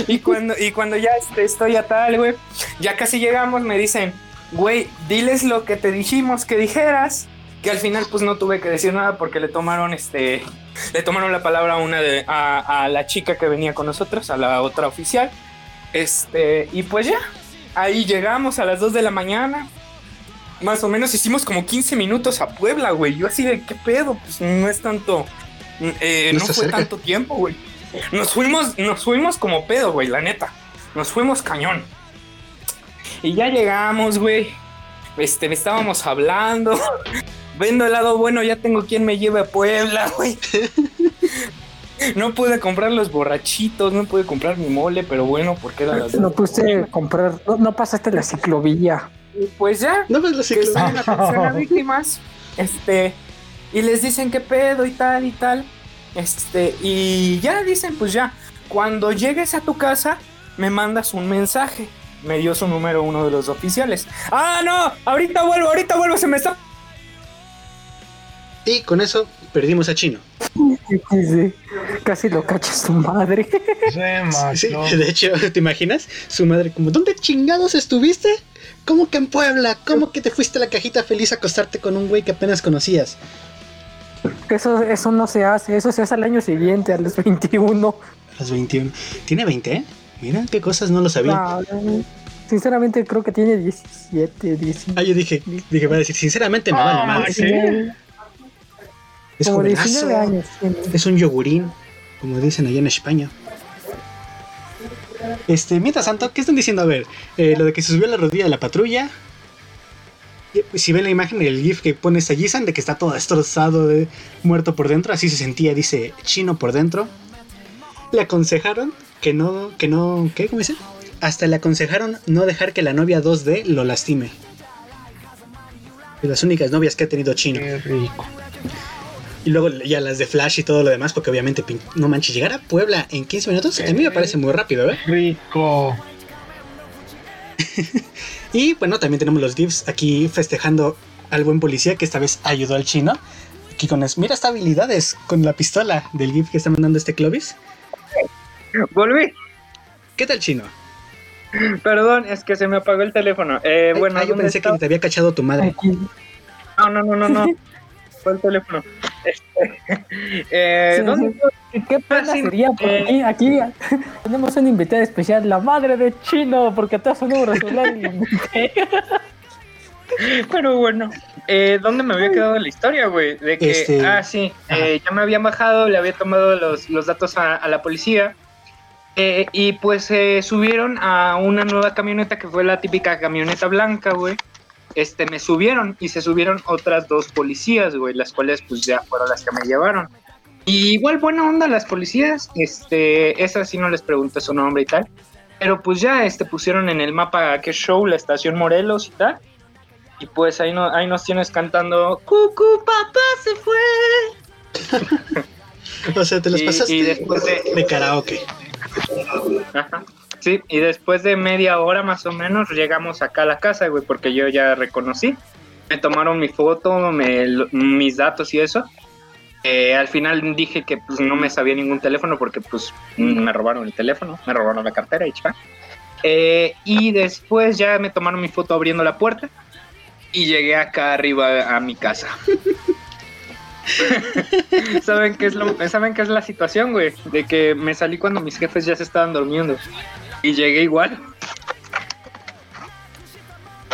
Y cuando y cuando ya este, estoy a tal, güey, ya casi llegamos, me dicen, güey, diles lo que te dijimos que dijeras. Que al final pues no tuve que decir nada porque le tomaron este le tomaron la palabra a una de a, a la chica que venía con nosotros, a la otra oficial. Este, y pues ya, ahí llegamos a las 2 de la mañana más o menos hicimos como 15 minutos a Puebla, güey. Yo así de, ¿qué pedo? Pues no es tanto, eh, no, fue tanto tiempo, güey. Nos fuimos, nos fuimos como pedo, güey, la neta. Nos fuimos cañón. Y ya llegamos, güey. Este, estábamos hablando. Vendo el lado bueno, ya tengo quien me lleve a Puebla, güey. No pude comprar los borrachitos, no pude comprar mi mole, pero bueno, porque era las. No pude comprar, no pasaste la ciclovía. Y pues ya, no ves que están en atención a víctimas, este, y les dicen qué pedo y tal y tal, este, y ya dicen, pues ya, cuando llegues a tu casa, me mandas un mensaje. Me dio su número uno de los oficiales. Ah, no, ahorita vuelvo, ahorita vuelvo, se me está... Y con eso perdimos a Chino. Sí, Casi lo cacha su madre. Sí, de hecho, ¿te imaginas? Su madre como, ¿dónde chingados estuviste? ¿Cómo que en Puebla? ¿Cómo que te fuiste a la cajita feliz a acostarte con un güey que apenas conocías? Eso, eso no se hace, eso se hace al año siguiente, a los 21. A los 21. Tiene 20, ¿eh? Mira qué cosas no lo sabía. sinceramente creo que tiene 17, 18. Ah, yo dije, dije, va a decir, sinceramente me vale ah, más. Es como 19 años. Es un yogurín, como dicen allá en España. Este, mientras tanto, ¿qué están diciendo? A ver, eh, lo de que se subió a la rodilla de la patrulla. Si ven la imagen, el GIF que pone a Jisan de que está todo destrozado, de, muerto por dentro, así se sentía, dice chino por dentro. Le aconsejaron que no, que no, ¿qué? ¿Cómo dice? Hasta le aconsejaron no dejar que la novia 2D lo lastime. De las únicas novias que ha tenido chino. Qué rico. Y luego ya las de Flash y todo lo demás, porque obviamente, no manches, llegar a Puebla en 15 minutos, a mí me parece muy rápido, ¿eh? Rico. Y bueno, también tenemos los GIFs aquí festejando al buen policía que esta vez ayudó al chino. Aquí con las, mira estas habilidades con la pistola del GIF que está mandando este Clovis. Volví. ¿Qué tal chino? Perdón, es que se me apagó el teléfono. Eh, Ay, bueno, ah, yo ¿dónde pensé estaba? que te había cachado tu madre. No, no, no, no, no. Fue el teléfono. Este, eh, Sí, ¿Dónde? sí. ¿Qué pena Ah, sí, sería? Porque eh. aquí, aquí tenemos una invitada especial, la madre de Chino, porque te hace un número celular. Pero bueno, eh, ¿dónde me había quedado la historia, güey? De que, Este- ah, sí, eh, ya me habían bajado, le había tomado los, los datos a, a la policía. eh, y pues se subieron a una nueva camioneta que fue la típica camioneta blanca, güey. Este, me subieron y se subieron otras dos policías, güey, las cuales pues ya fueron las que me llevaron. Y igual buena onda las policías, este, esas sí no les pregunté su nombre y tal. Pero pues ya este, pusieron en el mapa qué show, la estación Morelos y tal. Y pues ahí, no, ahí nos tienes cantando Cucu, papá se fue. O sea, te los Y- pasaste y después de- de karaoke. Ajá. Sí, y después de media hora más o menos llegamos acá a la casa, güey, porque yo ya reconocí. Me tomaron mi foto, me- mis datos y eso. Eh, al final dije que pues no me sabía ningún teléfono porque pues me robaron el teléfono, me robaron la cartera y chá. Eh, y después ya me tomaron mi foto abriendo la puerta y llegué acá arriba a mi casa. ¿Saben qué, es lo, ¿Saben qué es la situación, güey? De que me salí cuando mis jefes ya se estaban durmiendo. Y llegué igual.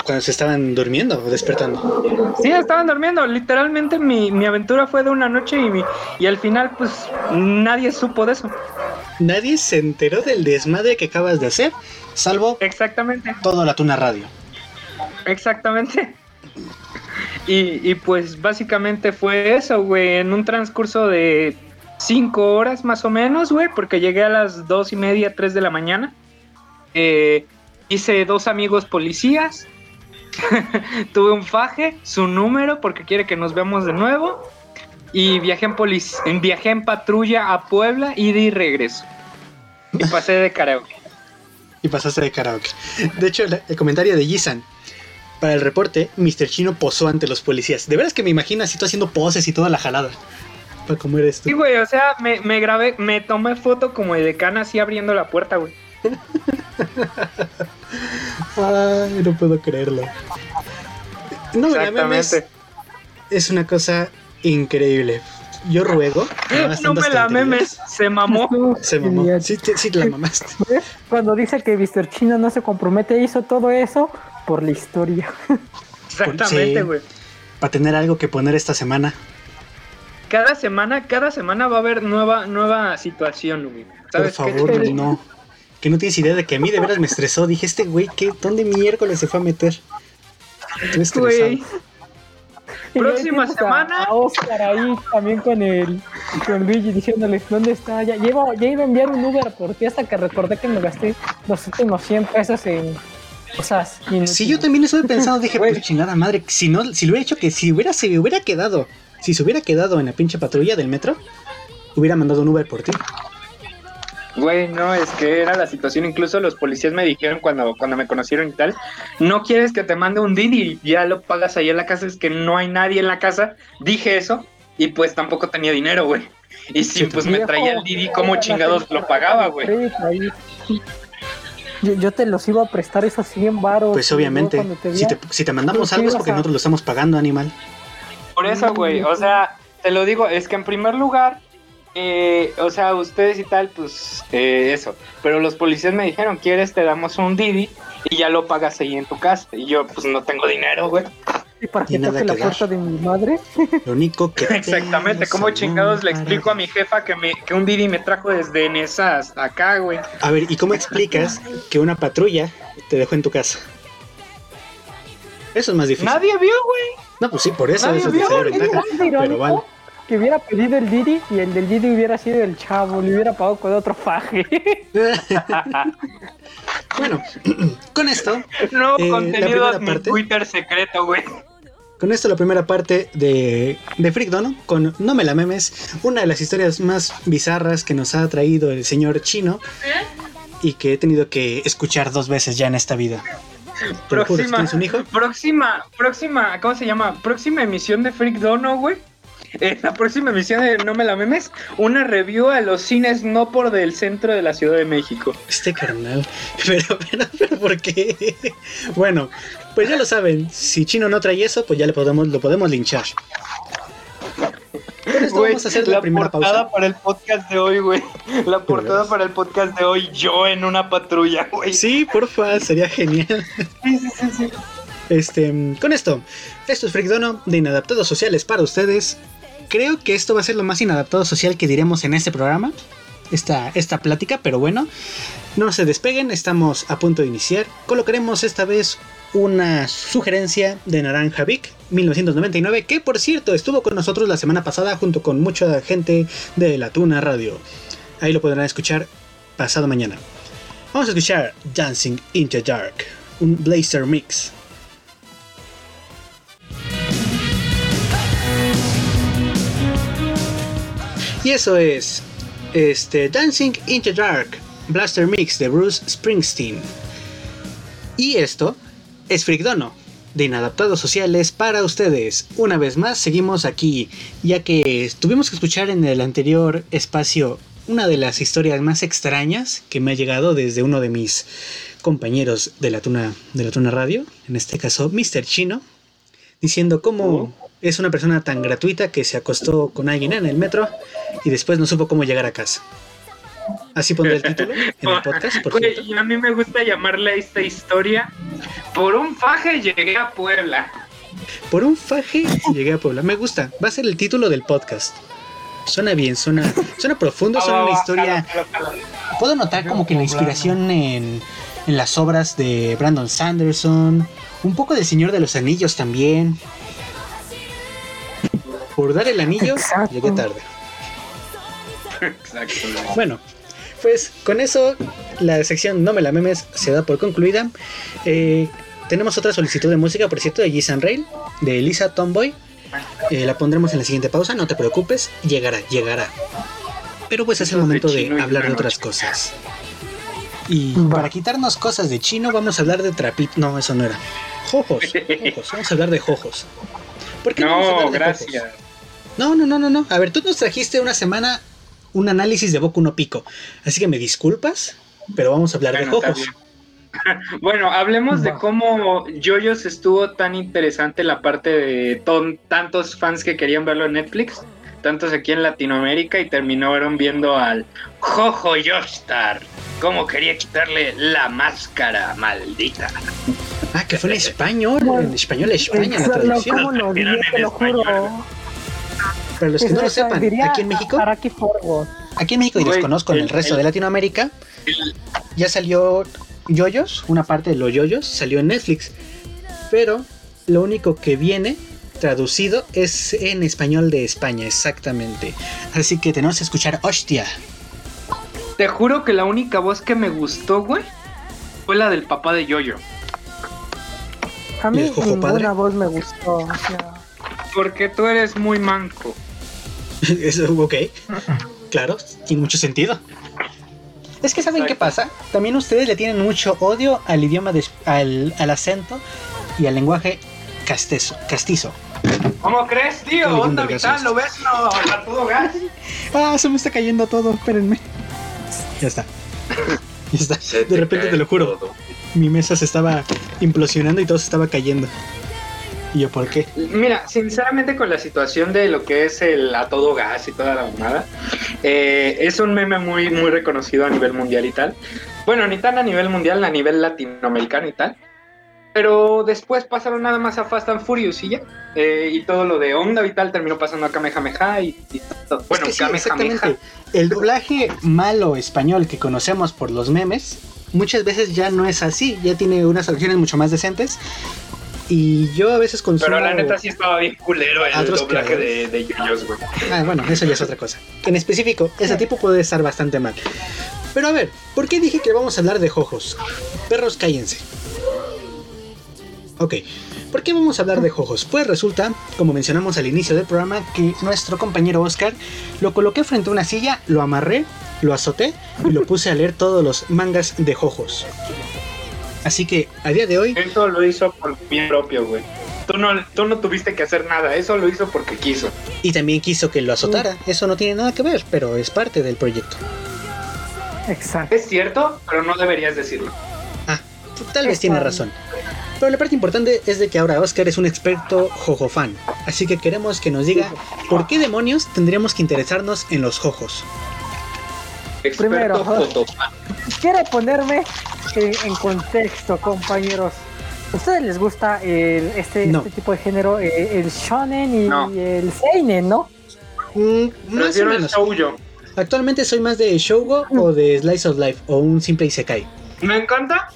Cuando se estaban durmiendo o despertando. Sí, estaban durmiendo. Literalmente mi, mi aventura fue de una noche y, mi- y al final pues nadie supo de eso. Nadie se enteró del desmadre que acabas de hacer, salvo Exactamente, todo la Tuna Radio. exactamente. Y, y pues básicamente fue eso, güey, en un transcurso de cinco horas más o menos, güey, porque llegué a las dos y media, tres de la mañana. Eh, hice dos amigos policías. Tuve un faje, su número, porque quiere que nos veamos de nuevo. Y viajé en, polic- en- viajé en patrulla a Puebla, ida y regreso. Y pasé de karaoke. Y pasaste de karaoke. De hecho, el comentario de Yisan. Para el reporte, Mr. Chino posó ante los policías. De veras que me imagino así tú haciendo poses y toda la jalada. Para cómo eres Sí, tú. güey, o sea, me, me grabé, me tomé foto como de cana así abriendo la puerta, güey. Ay, no puedo creerlo. No, la memes Exactamente. es una cosa increíble. Yo ruego. No me la memes, se mamó. Se mamó. Sí, te- sí, te la mamaste. Cuando dice que Mr. Chino no se compromete, hizo todo eso por la historia. Exactamente, Sí. güey. Para tener algo que poner esta semana. Cada semana, cada semana va a haber nueva, nueva situación, güey. Por favor, no. Que no tienes idea de que a mí de veras me estresó. Dije, este güey, ¿qué? ¿dónde miércoles se fue a meter? Güey. Próxima semana. A Oscar ahí también con el con Luigi diciéndole dónde está. Ya, ya, iba, ya iba a enviar un Uber por ti hasta que recordé que me gasté los últimos 100 pesos en cosas. inútiles. Sí, yo también estuve pensando, dije, pues chingada madre, si no, si lo hubiera hecho que si hubiera, se hubiera quedado, si se hubiera quedado en la pinche patrulla del metro, hubiera mandado un Uber por ti. Güey, no, es que era la situación. Incluso los policías me dijeron cuando, cuando me conocieron y tal, no quieres que te mande un Didi, ya lo pagas ahí en la casa, es que no hay nadie en la casa. Dije eso y pues tampoco tenía dinero, güey. Y si Sí, pues me traía el Didi, ¿cómo chingados lo pagaba, güey? Yo, yo te los iba a prestar esos 100 baros. Pues obviamente, te si te, si te mandamos algo es porque a- nosotros lo estamos pagando, animal. Por eso, güey, o sea, te lo digo, es que en primer lugar, eh, o sea, ustedes y tal, pues eh, eso. Pero los policías me dijeron, ¿quieres? Te damos un Didi y ya lo pagas ahí en tu casa. Y yo, pues no tengo dinero, güey. Y para que toque la puerta de mi madre. Lo único que. Exactamente, ¿cómo chingados le explico a mi jefa que, me, que un Didi me trajo desde Nesa hasta acá, güey? A ver, ¿y cómo explicas que una patrulla te dejó en tu casa? Eso es más difícil. Nadie vio, güey. No, pues sí, por eso, eso es diferente ventaja. Pero vale. Que hubiera pedido el Didi y el del Didi hubiera sido el chavo, le hubiera pagado con otro faje. bueno, con esto. No, eh, contenido de mi Twitter secreto, güey. Con esto la primera parte de, de Freak Dono, con No me la memes, una de las historias más bizarras que nos ha traído el señor chino y que he tenido que escuchar dos veces ya en esta vida. Próxima, un hijo? próxima, próxima, ¿cómo se llama? Próxima emisión de Freak Dono, güey. En la próxima emisión de No Me La Memes, una review a los cines no por del centro de la Ciudad de México. Este carnal. Pero, pero, pero, ¿por qué? Bueno, pues ya lo saben. Si Chino no trae eso, pues ya le podemos, lo podemos linchar. vamos a hacer la, primera portada para el podcast de hoy, güey. La portada para el podcast de hoy, yo en una patrulla, güey. Sí, porfa, sería genial. Sí, sí, sí, sí. Este, con esto, esto es Frigdono de Inadaptados Sociales para ustedes. Creo que esto va a ser lo más inadaptado social que diremos en este programa. Esta, esta plática, pero bueno, no se despeguen, estamos a punto de iniciar. Colocaremos esta vez una sugerencia de Naranja Vic 1999, que por cierto estuvo con nosotros la semana pasada junto con mucha gente de La Tuna Radio. Ahí lo podrán escuchar pasado mañana. Vamos a escuchar Dancing into Dark, un Blazer Mix. Y eso es este, Dancing in the Dark, Blaster Mix de Bruce Springsteen. Y esto es Frigdono, de Inadaptados Sociales para ustedes. Una vez más, seguimos aquí, ya que tuvimos que escuchar en el anterior espacio una de las historias más extrañas que me ha llegado desde uno de mis compañeros de la Tuna, de la Tuna Radio, en este caso Mr. Chino, diciendo cómo es una persona tan gratuita que se acostó con alguien en el metro y después no supo cómo llegar a casa. Así pondré el título en el podcast, por A mí me gusta llamarle a esta historia Por un faje llegué a Puebla. Por un faje llegué a Puebla. Me gusta. Va a ser el título del podcast. Suena bien, suena, suena profundo, suena una historia. Puedo notar como que la inspiración en, en las obras de Brandon Sanderson, un poco del Señor de los Anillos también. Por dar el anillo, llegué tarde. Exacto. Bueno, pues con eso la sección No me la memes se da por concluida. Eh, tenemos otra solicitud de música, por cierto, de G Rail, de Elisa Tomboy. Eh, la pondremos en la siguiente pausa, no te preocupes, llegará, llegará. Pero pues es el momento de hablar de otras cosas. Y para quitarnos cosas de chino, vamos a hablar de trapito. No, eso no era. Jojos, jojos. Vamos a hablar de jojos. ¿Por qué no, gracias. No, no, no, no, no. A ver, tú nos trajiste una semana un análisis de Boku no Pico. Así que me disculpas, pero vamos a hablar de jojos. Bueno, hablemos de cómo Jojo's estuvo tan interesante la parte de tantos fans que querían verlo en Netflix, tantos aquí en Latinoamérica y terminaron viendo al Jojo Joestar, cómo quería quitarle la máscara maldita. Ah, que fue en español, en español España la traducción. ¿Cómo lo, te lo juro. Para los que no lo sepan, aquí en México, aquí en México y desconozco en el resto de Latinoamérica, ya salió Yoyos, una parte de los Yoyos salió en Netflix, pero lo único que viene traducido es en español de España, exactamente. Así que tenemos que escuchar Hostia. Te juro que la única voz que me gustó, güey, fue la del papá de Yoyo. A mí ninguna voz me gustó. Porque tú eres muy manco. Eso, ok. Claro, tiene mucho sentido. Es que ¿saben qué pasa? También ustedes le tienen mucho odio al idioma, al, acento y al lenguaje castezo, castizo. ¿Cómo crees, tío? ¿Onda vital? ¿Lo ves? No, a todo gas. Ah, se me está cayendo todo, espérenme. Ya está. Ya está. De repente te lo juro. Mi mesa se estaba implosionando y todo se estaba cayendo. ¿Y yo por qué? Mira, sinceramente con la situación de lo que es el a todo gas y toda la mamada, eh, es un meme muy, muy reconocido a nivel mundial y tal. Bueno, ni tan a nivel mundial, a nivel latinoamericano y tal. pero después pasaron nada más a Fast and Furious y ya. Eh, y todo lo de Onda Vital terminó pasando a Kamehameha y, y todo. Bueno, Es que sí, Kamehameha. El doblaje malo español que conocemos por los memes, muchas veces ya no es así, ya tiene unas traducciones mucho más decentes. Y yo a veces consumo... Pero la neta sí estaba bien culero el doblaje de, de Yoyos, güey. Ah, bueno, eso ya es otra cosa. En específico, ese tipo puede estar bastante mal. Pero a ver, ¿por qué dije que vamos a hablar de jojos? Perros, cállense. Ok, ¿por qué vamos a hablar de jojos? Pues resulta, como mencionamos al inicio del programa, que nuestro compañero Oscar lo coloqué frente a una silla, lo amarré, lo azoté y lo puse a leer todos los mangas de jojos. Así que a día de hoy, Eso lo hizo por bien propio, güey. Tú no, tú no tuviste que hacer nada, eso lo hizo porque quiso. y también quiso que lo azotara, eso no tiene nada que ver, pero es parte del proyecto. Exacto. Es cierto, pero no deberías decirlo. Ah, tal vez tiene razón. Pero la parte importante es de que ahora Oscar es un experto jojo fan. Así que queremos que nos diga por qué demonios tendríamos que interesarnos en los jojos. Experto Primero, ajá. Quiero ponerme en, en contexto, compañeros. ¿A ustedes les gusta el- este, No. este tipo de género, eh, el shonen y No. el seinen, no? Mm, más o el menos. shoujo. Actualmente soy más de Shougo o de Slice of Life o un simple Isekai. Me encanta.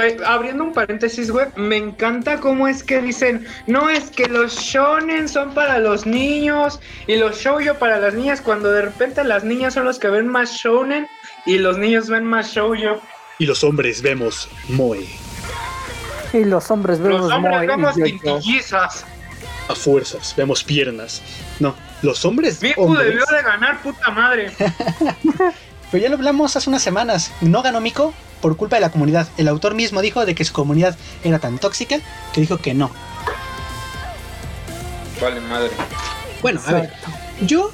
eh, abriendo un paréntesis, güey, me encanta cómo es que dicen, no es que los shonen son para los niños y los shoujo para las niñas, cuando de repente las niñas son los que ven más shonen y los niños ven más shoujo. Y los hombres vemos Moe. Y los hombres vemos Los hombres moe vemos yo-yo. quintillizas. A fuerzas, vemos piernas. No, los hombres Miku hombres. debió de ganar, puta madre. Pero ya lo hablamos hace unas semanas. No ganó Miko por culpa de la comunidad. El autor mismo dijo de que su comunidad era tan tóxica que dijo que no. Vale, madre. Bueno, a ver, yo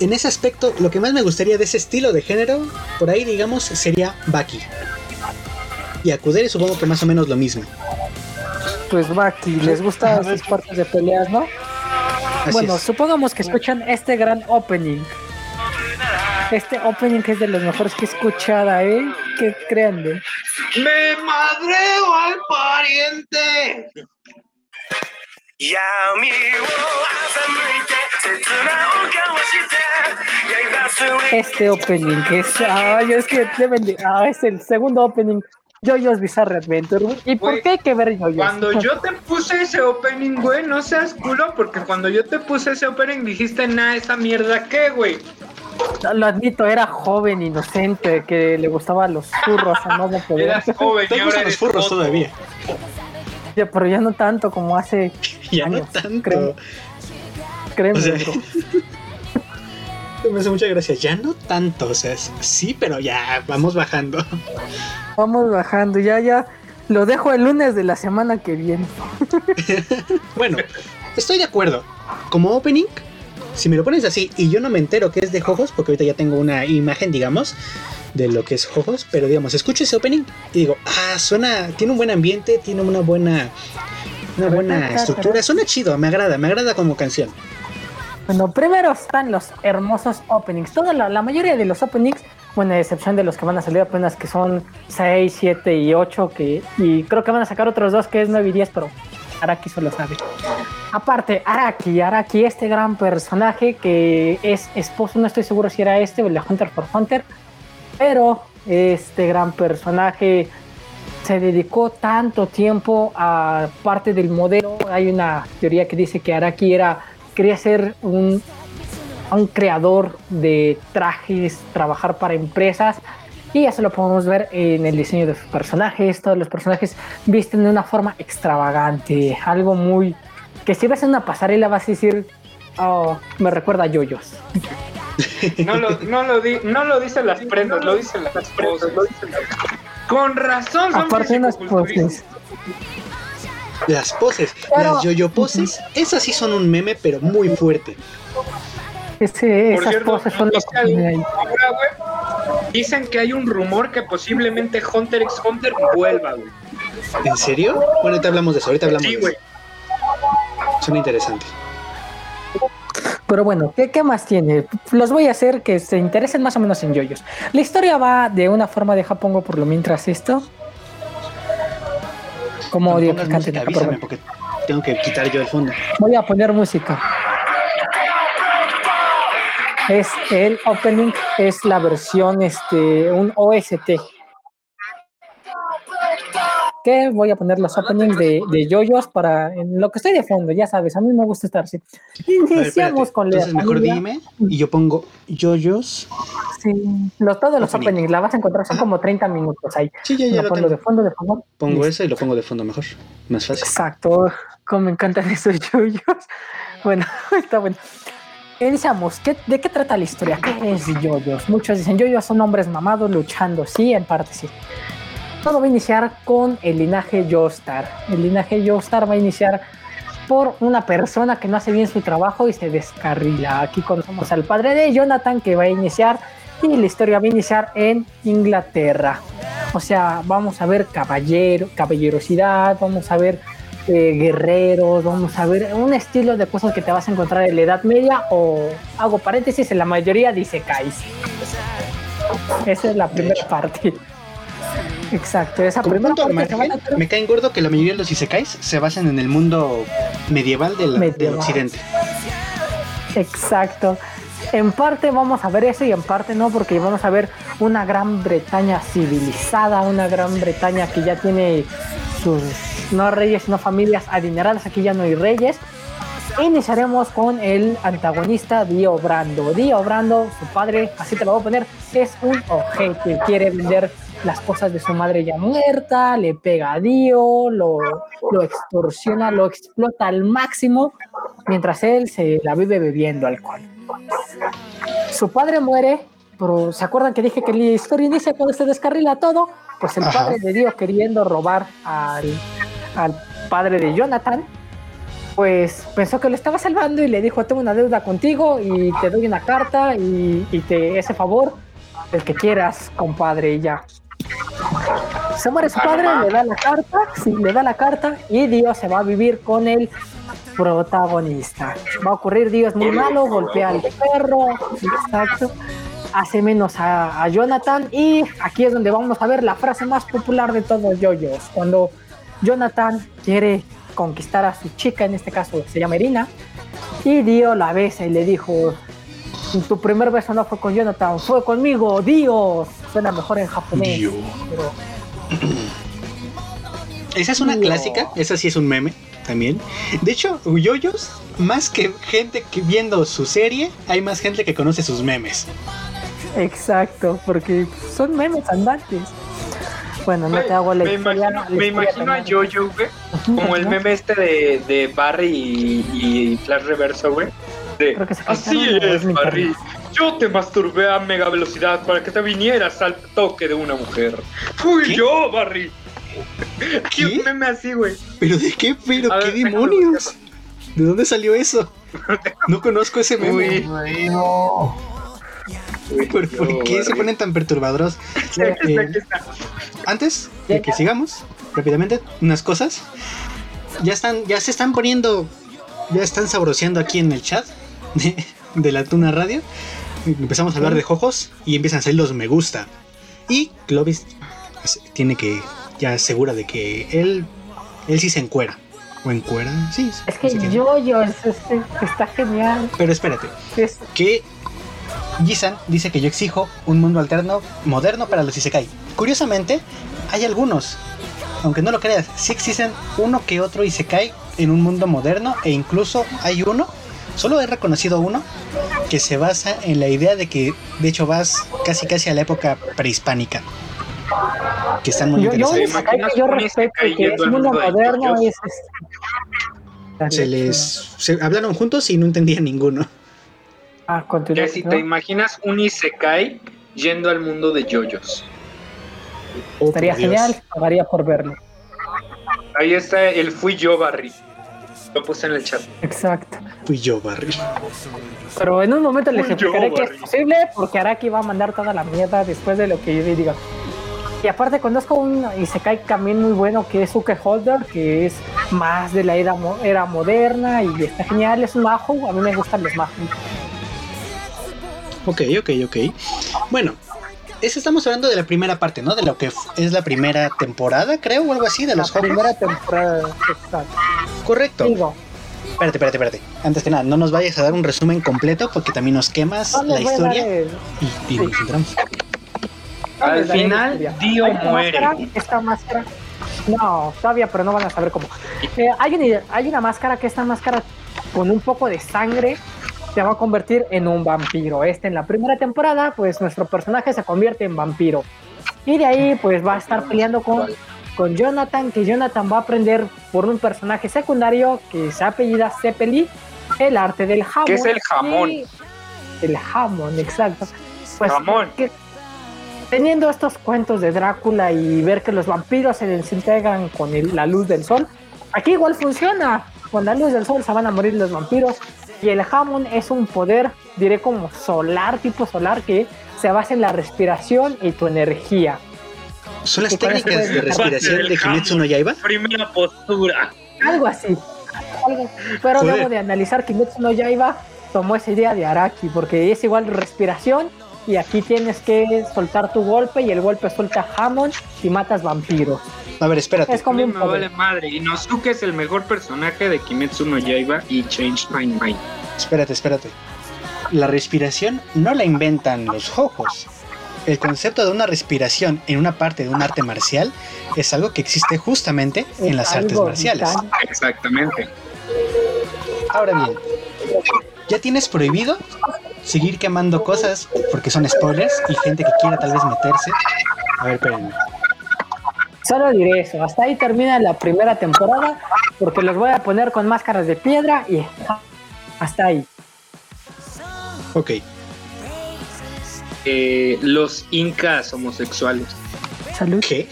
en ese aspecto lo que más me gustaría de ese estilo de género, por ahí digamos, sería Baki. Y Akudere supongo que más o menos lo mismo. Pues Baki, les gustan esas partes de peleas, ¿no? Así bueno, es. supongamos que escuchan este gran opening. Este opening que es de los mejores que he escuchado, ¿eh? Que créanme. ¡Me madreo al pariente! 闇を欺いて切なを交わして刃すり Este opening que es. Ay, es que deben de. Ah, es el segundo opening. Jojo's Bizarre Adventure. ¿Y por Güey, qué hay que ver Jojo's? Cuando yo te puse ese opening, güey, no seas culo, porque cuando yo te puse ese opening dijiste, nah, esa mierda, ¿qué, güey? Lo admito, era joven, inocente, que le gustaban los furros a no poder. Eras joven y ¿Te ahora gustan los eres furros joto. todavía? Ya, Pero ya no tanto como hace. Ya no tanto. Créeme, créeme, O sea. Me hace mucha gracia. Ya no tanto. O sea, sí, pero ya vamos bajando. Vamos bajando, ya, ya. Lo dejo el lunes de la semana que viene. Bueno, estoy de acuerdo. Como opening, si me lo pones así y yo no me entero que es de Jojos, porque ahorita ya tengo una imagen, digamos, de lo que es Jojos, pero digamos, escucho ese opening y digo, ah, suena, tiene un buen ambiente, tiene una buena, una buena estructura, suena chido, me agrada, me agrada como canción. Bueno, primero están los hermosos openings. Toda la, la mayoría de los openings, bueno, a excepción de los que van a salir apenas que son 6, 7 y 8, que, y creo que van a sacar otros dos que es 9 y 10, pero Araki solo sabe. Aparte, Araki, Araki, este gran personaje que es esposo, no estoy seguro si era este o el de Hunter por Hunter, pero este gran personaje se dedicó tanto tiempo a parte del modelo. Hay una teoría que dice que Araki era quería ser un, un creador de trajes, trabajar para empresas. Y eso lo podemos ver en el diseño de sus personajes. Todos los personajes visten de una forma extravagante. Algo muy... Que si ves en una pasarela vas a decir... Oh, me recuerda a Yoyos. No lo, no lo, di, no lo dicen las prendas, lo dicen las poses. Con razón son Aparte unas poses. Las poses, Pero- las yo-yo poses, esas sí son un meme, pero muy fuerte. Ese, esas cierto, poses son lo güey, Dicen que hay un rumor que posiblemente Hunter x Hunter vuelva, güey. ¿En serio? Bueno, ahorita hablamos de eso, ahorita hablamos Sí, de güey. eso. Suena interesante. Pero bueno, ¿qué, ¿qué más tiene? Los voy a hacer que se interesen más o menos en yoyos. La historia va de una forma, deja pongo por lo mientras esto. Como odio que canten música, avísame porque tengo que quitar yo el fondo. Voy a poner música. Es el opening, es la versión, este, un OST. Que voy a poner los openings de, de yoyos para en lo que estoy de fondo, ya sabes, a mí me gusta estar así. Ver, Iniciamos espérate. con la Entonces mejor dime y yo pongo yoyos. Sí, los, todos los Opening. openings la vas a encontrar, son como 30 minutos ahí. Sí, ya, ya Lo lo pongo tengo. de fondo, de fondo. Pongo eso y lo pongo de fondo mejor. Más fácil. Exacto, como me encantan esos yoyos. Bueno, está bueno. Iniciamos. ¿Qué, ¿De qué trata la historia? ¿Qué es yoyos? Muchos dicen yoyos son hombres mamados luchando. Sí, en parte sí. Todo va a iniciar con el linaje Joestar. El linaje Joestar va a iniciar por una persona que no hace bien su trabajo y se descarrila. Aquí conocemos al padre de Jonathan que va a iniciar y la historia va a iniciar en Inglaterra. O sea, vamos a ver caballero, caballerosidad, vamos a ver eh, guerreros, vamos a ver un estilo de cosas que te vas a encontrar en la Edad Media o hago paréntesis, en la mayoría dice Kais. Esa es la primera parte. Exacto, esa Como primera punto parte van a me caen gordo que la mayoría de los isekais se basan en el mundo medieval del, del Medieval. occidente. Exacto. En parte vamos a ver eso y en parte no, porque vamos a ver una Gran Bretaña civilizada, una Gran Bretaña que ya tiene sus no reyes, sino familias adineradas. Aquí ya no hay reyes. Iniciaremos con el antagonista Dio Brando. Dio Brando, su padre, así te lo voy a poner, es un ojete. Quiere vender las cosas de su madre ya muerta, le pega a Dio, lo, lo extorsiona, lo explota al máximo, mientras él se la vive bebiendo alcohol. Su padre muere, pero ¿se acuerdan que dije que la historia inicia cuando se descarrila todo? Pues el Ajá. padre de Dio queriendo robar al, al padre de Jonathan, pues pensó que lo estaba salvando y le dijo, tengo una deuda contigo y te doy una carta y, y te ese favor, el que quieras, compadre, y ya. Se muere su padre, le da la carta, le da la carta y Dios se va a vivir con el protagonista. Va a ocurrir, Dios muy malo, golpea al perro, exacto, hace menos a, a Jonathan y aquí es donde vamos a ver la frase más popular de todos yoyos, cuando Jonathan quiere conquistar a su chica, en este caso se llama Irina, y Dio la besa y le dijo, tu primer beso no fue con Jonathan, fue conmigo, Dios. Suena mejor en japonés. Dio. pero- Esa es una clásica, esa sí es un meme también. De hecho, yoyos, más que gente que viendo su serie, hay más gente que conoce sus memes. Exacto, porque son memes andantes. Bueno, no te hago la me historia- imagino, la me imagino a Jojo, güey, como el meme este de, de Barry y, y Flash Reverso, güey. De, Creo que se Así es Barry. Yo te masturbé a mega velocidad para que te vinieras al toque de una mujer. Fui ¿Qué? yo, Barry. ¿Qué? Meme así, güey. ¿Pero de qué? ¿Pero A qué ver, demonios? ¿De dónde salió eso? No conozco ese meme. Uy. ¿Por, por qué se ponen tan está, Eh, antes de que sigamos rápidamente unas cosas ya están ya se están poniendo ya están sabroseando aquí en el chat de, de la Tuna Radio empezamos a hablar de jojos y empiezan a salir los me gusta y Clovis tiene que ya segura de que él él sí se encuera o encuera sí Es que no sé qué. Yoyo es- es- está genial. pero espérate Es- que Gisan dice que yo exijo un mundo alterno moderno para los Isekai. Curiosamente, hay algunos, aunque no lo creas, sí existen uno que otro Isekai en un mundo moderno e incluso hay uno, solo he reconocido uno, que se basa en la idea de que de hecho vas casi casi a la época prehispánica. Que están muy yo, yo, interesantes. ¿Te imaginas que yo un respeto que es mundo mundo de moderno es este. Se les se hablaron juntos y no entendían ninguno. Ah, Que si ¿no? te imaginas un Isekai yendo al mundo de yoyos. Oh, Estaría Dios. genial, pagaría por verlo. Ahí está el fui yo, Barry. Lo puse en el chat. Exacto. Fui yo, Barry. Pero en un momento les yo, explicaré que es posible porque Araki va a mandar toda la mierda después de lo que yo diga. Y aparte conozco un Isekai también muy bueno que es Uke Holder, que es más de la era, mo- era moderna y está genial, es un majo, a mí me gustan los majos. Ok, ok, ok. Bueno, es, estamos hablando de la primera parte, ¿no? De lo que es la primera temporada, creo, o algo así, de La los Hawks. primera temporada. Exacto. Correcto. Digo, Espérate, espérate, espérate. Antes que nada, no nos vayas a dar un resumen completo porque también nos quemas no la historia el- y, y nos entramos. Al la final. Dio muere. máscara, esta máscara. No, todavía, pero no van a saber cómo. Eh, hay, una, hay una máscara que esta máscara con un poco de sangre se va a convertir en un vampiro. Este en la primera temporada, pues nuestro personaje se convierte en vampiro. Y de ahí, pues va a estar peleando con, con Jonathan, que Jonathan va a aprender por un personaje secundario que se apellida Zeppeli, el arte del jamón. ¿Qué es el jamón? y- El jamón, exacto. Pues, Jamón. que- teniendo estos cuentos de Drácula y ver que los vampiros se desintegran con el- la luz del sol, aquí igual funciona. Con la luz del sol se van a morir los vampiros. Y el jamón es un poder, diré como solar, tipo solar, que se basa en la respiración y tu energía. ¿Son las ¿Qué tal técnicas de respiración de Kimetsu no Yaiba? Primera postura. Algo así. Algo- Pero Joder. debo de analizar Kimetsu no Yaiba tomó esa idea de Araki, porque es igual respiración y aquí tienes que soltar tu golpe y el golpe suelta Hammond y matas vampiros. A ver, espérate. Es A como un me vale madre. Inosuke es el mejor personaje de Kimetsu no Yaiba y Change My Mind. Espérate, espérate. La respiración no la inventan los ojos. El concepto de una respiración en una parte de un arte marcial es algo que existe justamente en Es las artes marciales. vital. Exactamente. Ahora bien, ya tienes prohibido seguir quemando cosas porque son spoilers y gente que quiera tal vez meterse. A ver, espérenme. Solo diré eso. Hasta ahí termina la primera temporada porque los voy a poner con máscaras de piedra y hasta ahí. Ok. Eh, los incas homosexuales. Salud. ¿Qué?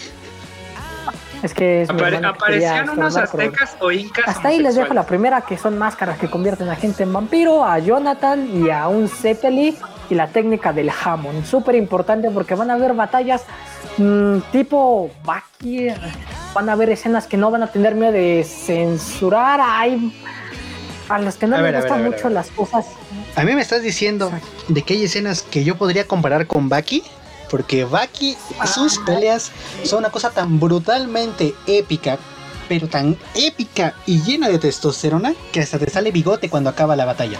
Es que es Apare- ¿Aparecían unos aztecas o incas Hasta ahí les dejo la primera, que son máscaras que convierten a gente en vampiro, a Jonathan y a un Zeppeli y la técnica del Hammond. Súper importante porque van a haber batallas mm, tipo Baki. Van a haber escenas que no van a tener miedo de censurar. Hay a los que no les gustan mucho ver. las cosas. A mí me estás diciendo de que hay escenas que yo podría comparar con Baki, porque Baki, sus peleas son una cosa tan brutalmente épica, pero tan épica y llena de testosterona que hasta te sale bigote cuando acaba la batalla.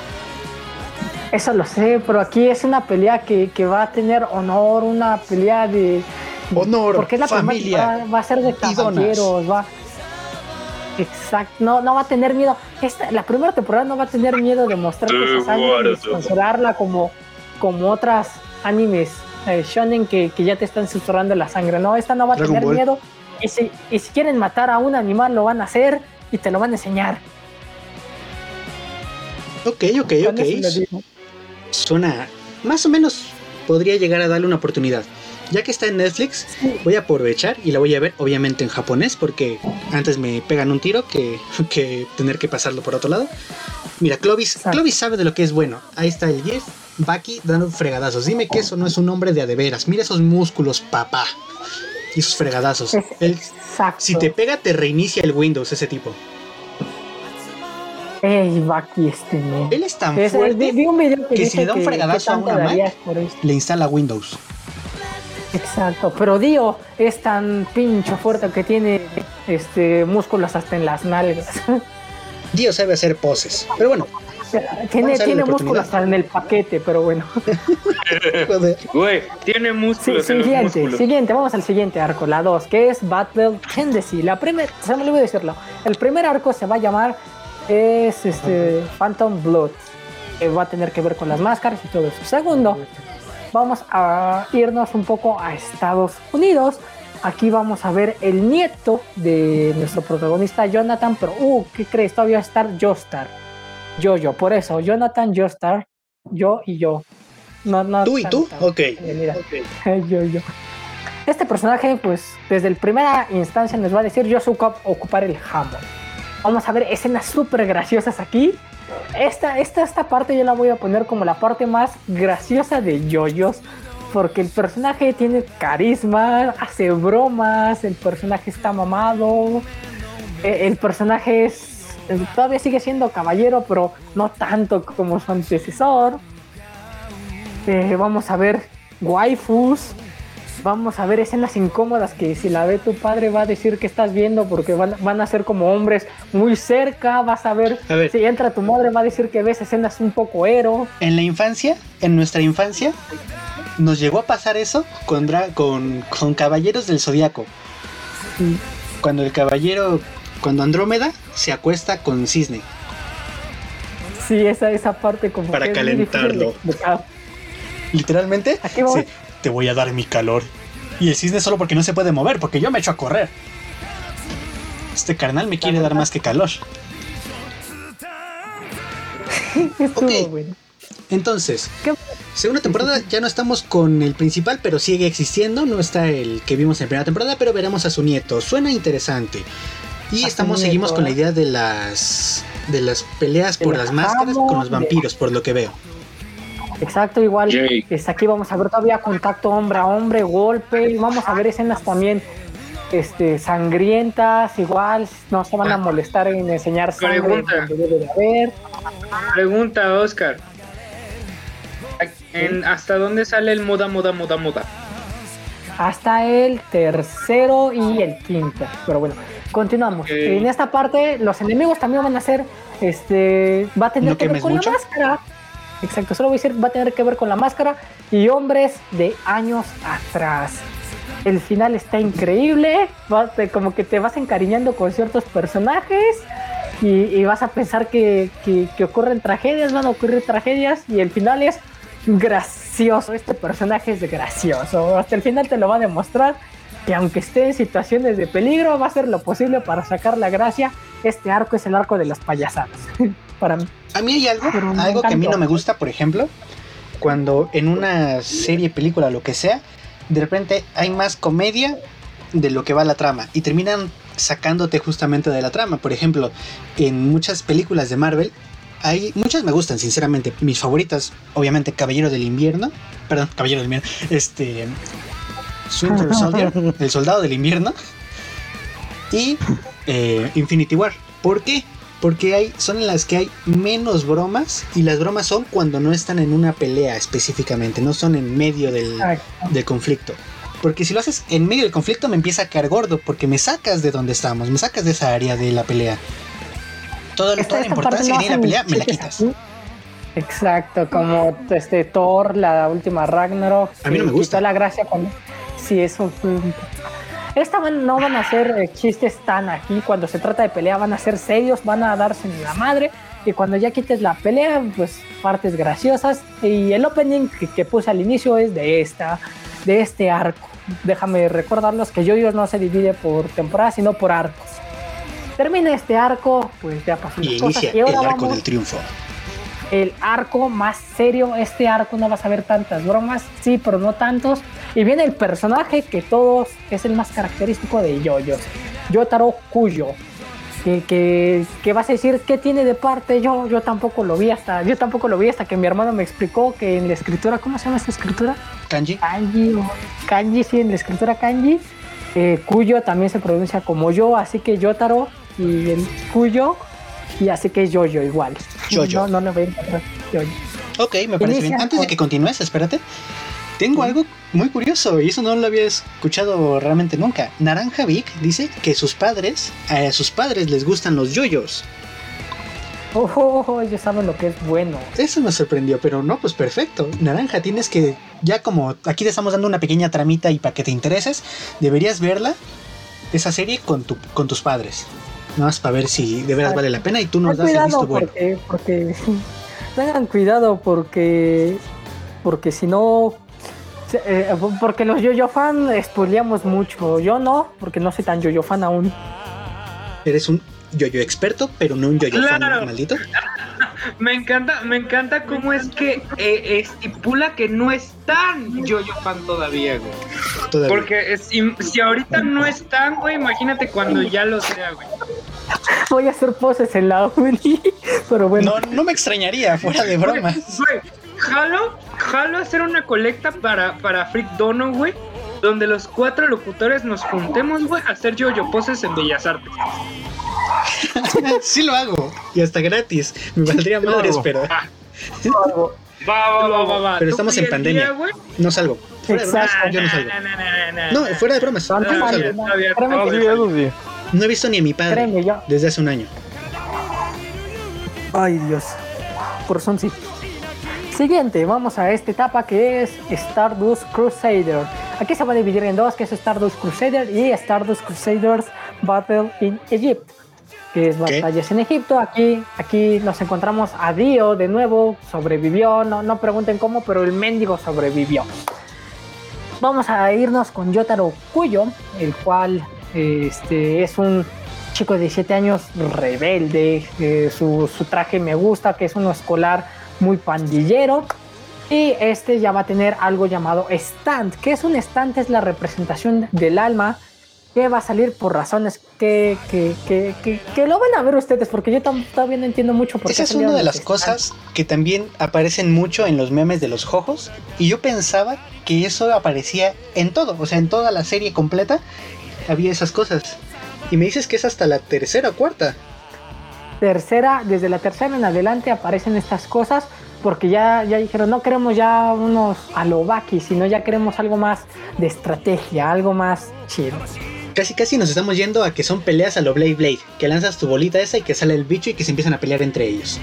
Eso lo sé, pero aquí es una pelea que, que va a tener honor, una pelea de. Honor, porque es la primera familia va a ser de caballeros, va. Exacto, no, no va a tener miedo. Esta, la primera temporada no va a tener miedo de mostrar esa sangre y censurarla como, como otras animes eh, shonen que, que ya te están censurando la sangre. No, esta no va a Dragon tener Ball. miedo. Y si, y si quieren matar a un animal, lo van a hacer y te lo van a enseñar. Ok, ok, ok. Suena. Más o menos podría llegar a darle una oportunidad. Ya que está en Netflix, voy a aprovechar y la voy a ver obviamente en japonés porque antes me pegan un tiro que, que tener que pasarlo por otro lado. Mira, Clovis, Exacto. Clovis sabe de lo que es bueno. Ahí está el Jeff, Baki dando fregadazos. Dime que eso no es un hombre de a de veras. Mira esos músculos, papá. Y esos fregadazos. Él- si te pega, te reinicia el Windows ese tipo. Ey, Baki este men. Él es tan Es- fuerte vi un video que, que dice si le da un fregadazo a una Mac, darías por esto. le instala Windows. Exacto, pero Dio es tan pincho fuerte que tiene este músculos hasta en las nalgas. Dios sabe hacer poses. Pero bueno, tiene tiene músculos hasta en el paquete, pero bueno. Güey, tiene Sí, músculos en los siguiente, músculos. siguiente, vamos al siguiente arco, la 2, que es Battle Tendency. La primera, se me olvidó decirlo. El primer arco se va a llamar es este Phantom Blood. que va a tener que ver con las máscaras y todo eso. Segundo, vamos a irnos un poco a Estados Unidos. Aquí vamos a ver el nieto de nuestro protagonista Jonathan, pero uh, ¿qué crees? Todavía va a estar Joestar. Yo, yo, por eso, Jonathan, Joestar, yo y yo. No, no, ¿Tú y tú? tan- Ok. Mira, yo, yo. Este personaje, pues, desde la primera instancia nos va a decir, yo ocup- ocupar el Hammond. Vamos a ver escenas súper graciosas aquí. Esta, esta, esta parte yo la voy a poner como la parte más graciosa de Yoyos. Porque el personaje tiene carisma, hace bromas, el personaje está mamado. eh, El personaje es, todavía sigue siendo caballero, pero no tanto como su antecesor. Eh, vamos a ver waifus. Vamos a ver escenas incómodas que si la ve tu padre va a decir que estás viendo porque van, van a ser como hombres muy cerca, vas a ver, A ver. si entra tu madre va a decir que ves escenas un poco ero. En la infancia, en nuestra infancia, nos llegó a pasar eso con, con, con Caballeros del Zodiaco. Cuando el caballero, cuando Andrómeda se acuesta con Cisne. Sí, esa, esa parte como Para que es muy de calentarlo. Literalmente, Aquí vamos. sí, te voy a dar mi calor. Y el cisne solo porque no se puede mover, porque yo me echo a correr. Este carnal me quiere dar más que calor. Estuvo Ok. bueno. Entonces, ¿Qué- segunda temporada ya no estamos con el principal, pero sigue existiendo. No está el que vimos en primera temporada, pero veremos a su nieto. Suena interesante. Y estamos, seguimos con la idea de las de las peleas por la las máscaras con los vampiros, por lo que veo. Exacto, igual. Es aquí vamos a ver todavía contacto hombre a hombre, golpe, y vamos a ver escenas también este, sangrientas, igual, no se van a molestar en enseñar sangre Pregunta. debe de haber. Pregunta, Oscar. ¿En- ¿Hasta dónde sale el moda, moda, moda, moda? hasta el tercero y el quinto. Pero bueno, continuamos. Ok. En esta parte, los enemigos también van a ser, este, va a tener ¿No que ver con mucho? la máscara. Exacto, solo voy a decir, va a tener que ver con la máscara y hombres de años atrás. El final está increíble, como que te vas encariñando con ciertos personajes y, y vas a pensar que, que- que ocurren tragedias, van a ocurrir tragedias y el final es gracioso. Este personaje es gracioso. Hasta el final te lo va a demostrar que aunque esté en situaciones de peligro, va a hacer lo posible para sacar la gracia. Este arco es el arco de las payasadas. para mí. A mí hay algo, Pero algo que a mí no me gusta, por ejemplo, cuando en una serie, película, lo que sea, de repente hay más comedia de lo que va la trama y terminan sacándote justamente de la trama. Por ejemplo, en muchas películas de Marvel, hay muchas me gustan, sinceramente. Mis favoritas, obviamente, Caballero del Invierno, perdón, Caballero del Invierno, este, Winter Soldier, el Soldado del Invierno y eh, Infinity War. ¿Por qué? Porque hay, son en las que hay menos bromas y las bromas son cuando no están en una pelea específicamente, no son en medio del, del conflicto. Porque si lo haces en medio del conflicto me empieza a caer gordo porque me sacas de donde estamos, me sacas de esa área de la pelea. Todo, Esta- toda la esta importancia que tiene la pelea me la quitas. Exacto, como este Thor, la última Ragnarok. A mí no me gusta. la gracia cuando. Sí, eso. fue Esta van- no van a ser eh, chistes tan aquí. Cuando se trata de pelea, van a ser serios, van a darse en la madre. Y cuando ya quites la pelea, pues partes graciosas. Y el opening que, que puse al inicio es de esta, de este arco. Déjame recordarlos que Yoyos no se divide por temporada, sino por arcos. Termina este arco, pues ya pasó Y cosas. inicia Y ahora el arco vamos del triunfo. el arco más serio. Este arco no vas a ver tantas bromas, sí, pero no tantos. Y viene el personaje que todos es el más característico de Yoyos, Yotaro Kuyo. Que, que, que vas a decir qué tiene de parte yo yo tampoco lo vi hasta yo tampoco lo vi hasta que mi hermano me explicó que en la escritura cómo se llama esta escritura Kanji. kanji kanji sí en la escritura kanji eh, Kuyo también se pronuncia como yo así que Yotaro y el Kuyo y así que Yoyo igual Yoyo. no no le voy a encontrar Yoyo Ok, me parece bien. Antes de que continúes, espérate. Tengo algo muy curioso y eso no lo había escuchado realmente nunca. Naranja Vic dice que sus padres, a sus padres les gustan los yoyos. Oh, oh, oh, ellos saben lo que es bueno. Eso me sorprendió, pero no, pues perfecto. Naranja, tienes que, ya como aquí te estamos dando una pequeña tramita y para que te intereses, deberías verla, esa serie con, tu, con tus padres. Nada más para ver si de veras vale la pena y tú nos Ten das el visto bueno. porque, porque tengan cuidado porque porque si no eh, porque los yo-yo fan spoileamos mucho. Yo no, porque no soy tan yo-yo fan aún. Eres un yoyo experto, pero no un yoyo fan maldito. Me encanta, me encanta cómo es que eh, estipula que no es tan yo-yo fan todavía, güey. Todavía. Porque es- si, ahorita no están, güey, imagínate cuando ya lo sea, güey. Voy a hacer poses en la uni, pero bueno. No, no me extrañaría, fuera de bromas. Güey, jalo, jalo a hacer una colecta para, para Freak Dono, güey. Donde los cuatro locutores nos juntemos, güey, a hacer yo-yo poses en Bellas Artes. sí lo hago. Y hasta gratis. Me valdría madres, pero. Ah, Va, va, va, va, va. Pero ¿Tú estamos en pandemia. día, güey? No salgo. Fuera de bromas, Exacto. yo no salgo. No, fuera de bromas. No, salgo. he visto ni a mi padre desde hace un año. Ay, Dios. Corazón sí. Siguiente, vamos a esta etapa que es Stardust Crusader. Aquí se va a dividir en dos, que es Stardust Crusader y Stardust Crusaders Battle in Egypt, que es batallas en Egipto. Aquí, aquí nos encontramos a Dio de nuevo, sobrevivió, no, no pregunten cómo, pero el mendigo sobrevivió. Vamos a irnos con Yotaro Kuyo, el cual este, es un chico de 17 años rebelde. eh, su, su traje me gusta, que es uno escolar muy pandillero. Y este ya va a tener algo llamado stand. que es un stand? Es la representación del alma que va a salir por razones que, que, que, que- que lo van a ver ustedes, porque yo todavía no entiendo mucho por qué Esa es salieron una de las cosas que también aparecen mucho en los memes de los jojos. Y yo pensaba que eso aparecía en todo. O sea, en toda la serie completa había esas cosas. Y me dices que es hasta la tercera o cuarta. Tercera, desde la tercera en adelante aparecen estas cosas porque ya, ya dijeron, no queremos ya unos alobaki, sino ya queremos algo más de estrategia, algo más chido. Casi casi nos estamos yendo a que son peleas a lo Blade Blade. Que lanzas tu bolita esa y que sale el bicho y que se empiezan a pelear entre ellos.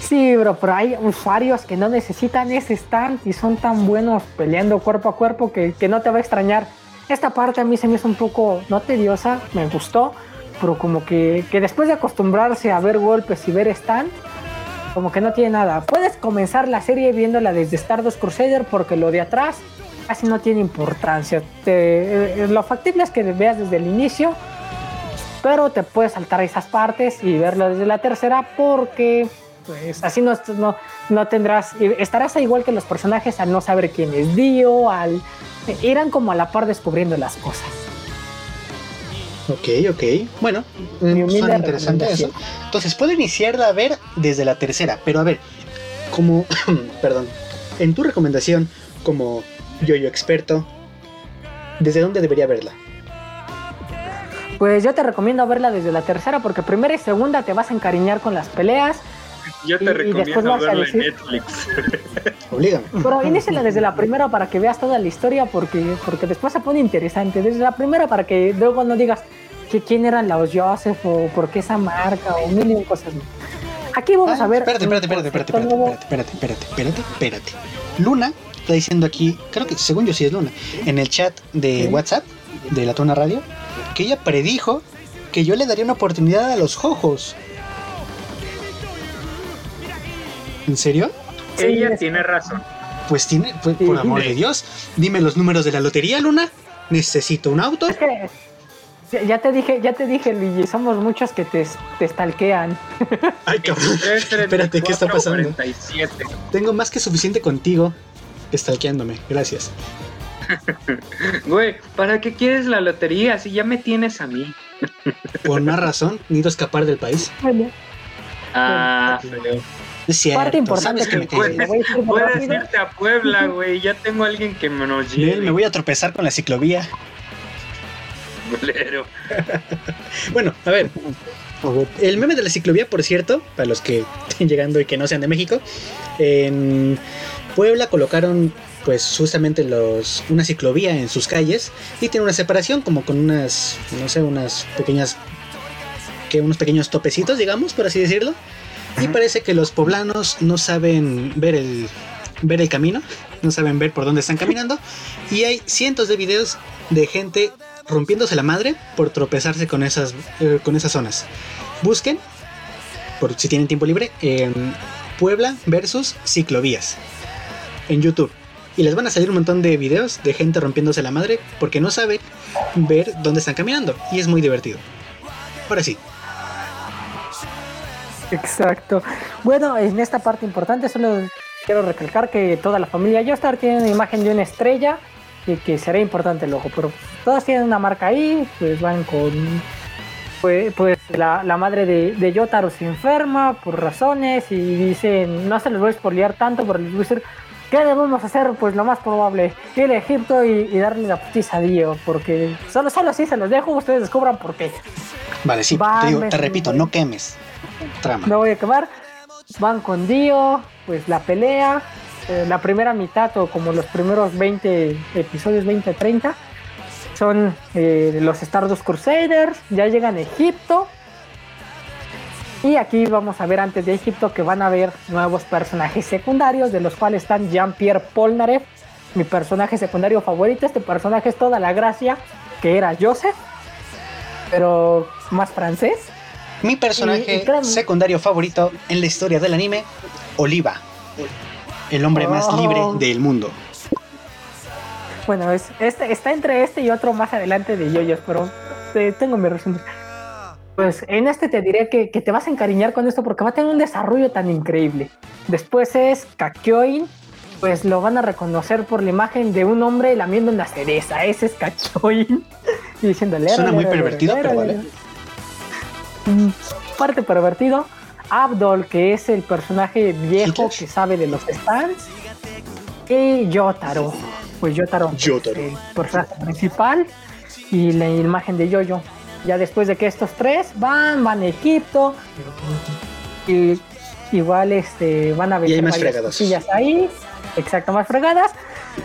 Sí, bro, pero hay usuarios que no necesitan ese stand y son tan buenos peleando cuerpo a cuerpo que, que no te va a extrañar. Esta parte a mí se me hizo un poco, no tediosa, me gustó, pero como que, que después de acostumbrarse a ver golpes y ver stand, como que no tiene nada. Puedes comenzar la serie viéndola desde Stardust Crusader porque lo de atrás casi no tiene importancia. Eh, lo factible es que veas desde el inicio, pero te puedes saltar esas partes y verlo desde la tercera porque pues así no, no, no tendrás, estarás igual que los personajes al no saber quién es Dio, al irán como a la par descubriendo las cosas. Ok, ok. Bueno, humilde suena interesante eso. Entonces, puedo iniciarla a ver desde la tercera. Pero a ver, como, perdón, en tu recomendación, como yo-yo experto, ¿desde dónde debería verla? Pues yo te recomiendo verla desde la tercera porque primera y segunda te vas a encariñar con las peleas, Yo Y- te y después recomiendo vas a verlo en decir- Netflix. Oblígame. pero desde la primera para que veas toda la historia porque, porque después se pone interesante. Desde la primera para que luego no digas que quién eran los Joseph o por qué esa marca o mil y un cosas. más. Aquí vamos Ah, a ver. Espérate, espérate, espérate, espérate, espérate, espérate, espérate, espérate, espérate, espérate. Luna está diciendo aquí, creo que según yo sí es Luna, en el chat de Sí. WhatsApp de la Tona Radio, que ella predijo que yo le daría una oportunidad a los jojos. ¿En serio? Ella tiene razón. Pues tiene, pues, Sí. por amor de Dios, dime los números de la lotería, Luna. Necesito un auto. Es que ya- te dije, ya te dije, Luigi, somos muchos que te, te stalkean. Ay, cabrón. 3, Espérate, ¿qué está pasando? 47. Tengo más que suficiente contigo stalkeándome. Gracias. Güey, ¿para qué quieres la lotería si ya me tienes a mí? Por más razón, necesito escapar del país. Ah, feo. Es cierto. Parte importante sabes que me que- Puedes rápido. irte a Puebla, güey. Ya tengo a alguien que me nos bien. lleve. Me voy a tropezar con la ciclovía. Bolero. Bueno, a ver. El meme de la ciclovía, por cierto, para los que estén llegando y que no sean de México, en Puebla colocaron pues justamente los una ciclovía en sus calles y tiene una separación como con unas no sé, unas pequeñas que unos pequeños topecitos, digamos, por así decirlo. Y parece que los poblanos no saben ver el ver el camino, no saben ver por dónde están caminando y hay cientos de videos de gente rompiéndose la madre por tropezarse con esas, eh, con esas zonas. Busquen, por si tienen tiempo libre, en Puebla versus ciclovías en YouTube. Y les van a salir un montón de videos de gente rompiéndose la madre porque no sabe ver dónde están caminando. Y es muy divertido. Ahora sí, Exacto. Bueno, en esta parte importante solo quiero recalcar que toda la familia Joestar tiene una imagen de una estrella y que será importante luego, pero todos tienen una marca ahí, pues van con... Pues, pues la, la madre de, de Yotaro se enferma por razones y dicen, no se los voy a spoilear tanto, voy a decir, ¿qué debemos hacer? Pues lo más probable, ir a Egipto y, y darle la putiza a Dio, porque solo, solo así se los dejo, ustedes descubran por qué. vale, sí, Va, te, digo, te repito, no quemes. Trama. me voy a quemar. van con Dio, pues la pelea, eh, la primera mitad o como los primeros 20 episodios, 20-30, son eh, los Stardust Crusaders, ya llegan a Egipto. Y aquí vamos a ver antes de Egipto que van a haber nuevos personajes secundarios, de los cuales están Jean-Pierre Polnareff, mi personaje secundario favorito. Este personaje es toda la gracia, que era Joseph, pero más francés. Mi personaje Y- y claro- secundario favorito en la historia del anime, Oliva. El hombre más Oh. libre del mundo. Bueno, es, este, está entre este y otro más adelante de Yoyos, pero eh, tengo mi resumen. Pues en este te diré que, que te vas a encariñar con esto porque va a tener un desarrollo tan increíble. Después es Kakyoin, pues lo van a reconocer por la imagen de un hombre lamiendo una cereza. Ese es Kakyoin. Y diciéndole. Suena muy pervertido, pero vale. Parte pervertido. Abdol, que es el personaje viejo que sabe de los stands. Y Yotaro. Pues Yotaro, Yotaro. el personaje principal. Y la imagen de Yoyo. Ya después de que estos tres van, van a Egipto. Y igual este, van a Y hay ver más fregadas. cosillas ahí. Exacto, más fregadas.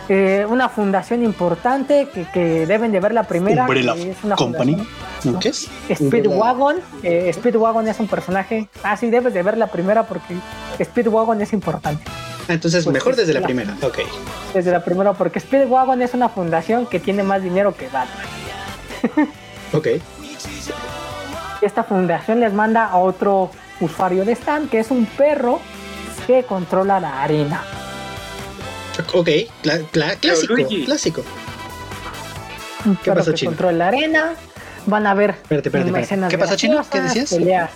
Eh, una fundación importante que, que deben de ver la primera. Umbrella que es una Company. ¿No? ¿Qué es? Speedwagon, eh, Speedwagon es un personaje. Ah, sí, debes de ver la primera porque Speedwagon es importante. Ah, Entonces, Pues mejor es desde la la- primera. Ok. Desde la primera, porque Speedwagon es una fundación que tiene más dinero que Batman. Ok. Esta fundación les manda a otro usuario de Stan, que es un perro que controla la arena. Ok. Clásico. Luigi. Clásico. ¿Qué perro pasó, Chino? controla la arena. Van a ver Espérate, espérate, espérate. escenas ¿Qué pasó, Chino? ¿Qué decías? peleas.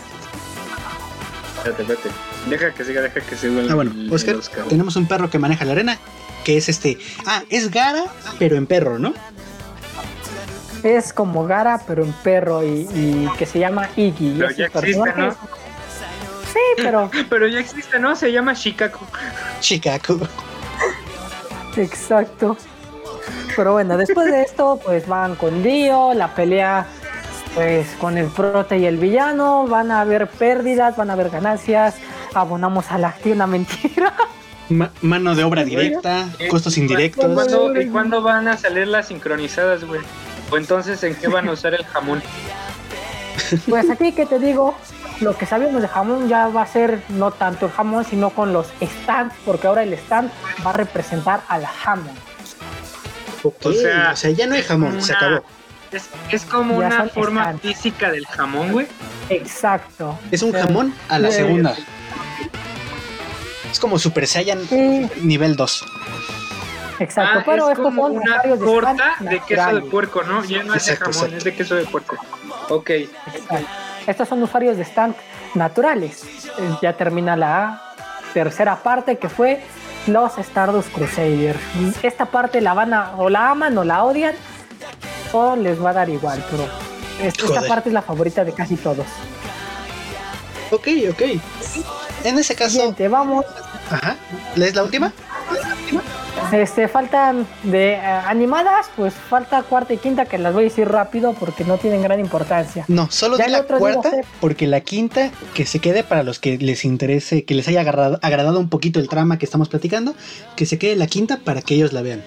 Espérate, espérate. Deja que siga, deja que siga el, Ah, bueno. Oscar, Oscar. tenemos un perro que maneja la arena. Que es este. Ah, es Gara, pero en perro, ¿no? Es como Gara, pero en perro y, y que se llama Iggy. Y Pero ya existe, Sí, pero Pero ya existe, ¿no? Se llama Shikaku. Chicago. Exacto. Pero bueno, después de esto, pues van con Dio, la pelea pues con el prote y el villano, van a haber pérdidas, van a haber ganancias, abonamos a la activa una mentira. Ma- mano de obra directa, costos indirectos. ¿Cuándo, ¿Y cuándo van a salir las sincronizadas, güey? O entonces, ¿en qué van a usar el jamón? Pues aquí que te digo, lo que sabemos de jamón ya va a ser no tanto el jamón, sino con los stands, porque ahora el stand va a representar al jamón. Ok, O sea, o sea, ya no hay jamón, se acabó. Es, es como Ya una forma stands. física del jamón, güey. Exacto. Es un O sea, jamón a la eh, segunda. Es como Super Saiyan Sí, nivel 2. exacto, Ah, pero es como son una usuarios de corta stand de queso de puerco, ¿no? Ya no es de jamón, exacto. es de queso de puerco. Ok. Exacto. Estos son usuarios de stand naturales. Eh, Ya termina la tercera parte que fue los Stardust Crusaders. Esta parte la van a o la aman o la odian o les va a dar igual, pero es- esta Joder. parte es la favorita de casi todos. Ok, ok. En ese caso, Siguiente, vamos. ajá. ¿Es la última? Este, faltan de eh, animadas, pues falta cuarta y quinta que las voy a decir rápido porque no tienen gran importancia. No, solo el la cuarta, porque la quinta, que se quede para los que les interese, que les haya agarrado- agradado un poquito el trama que estamos platicando, que se quede la quinta para que ellos la vean.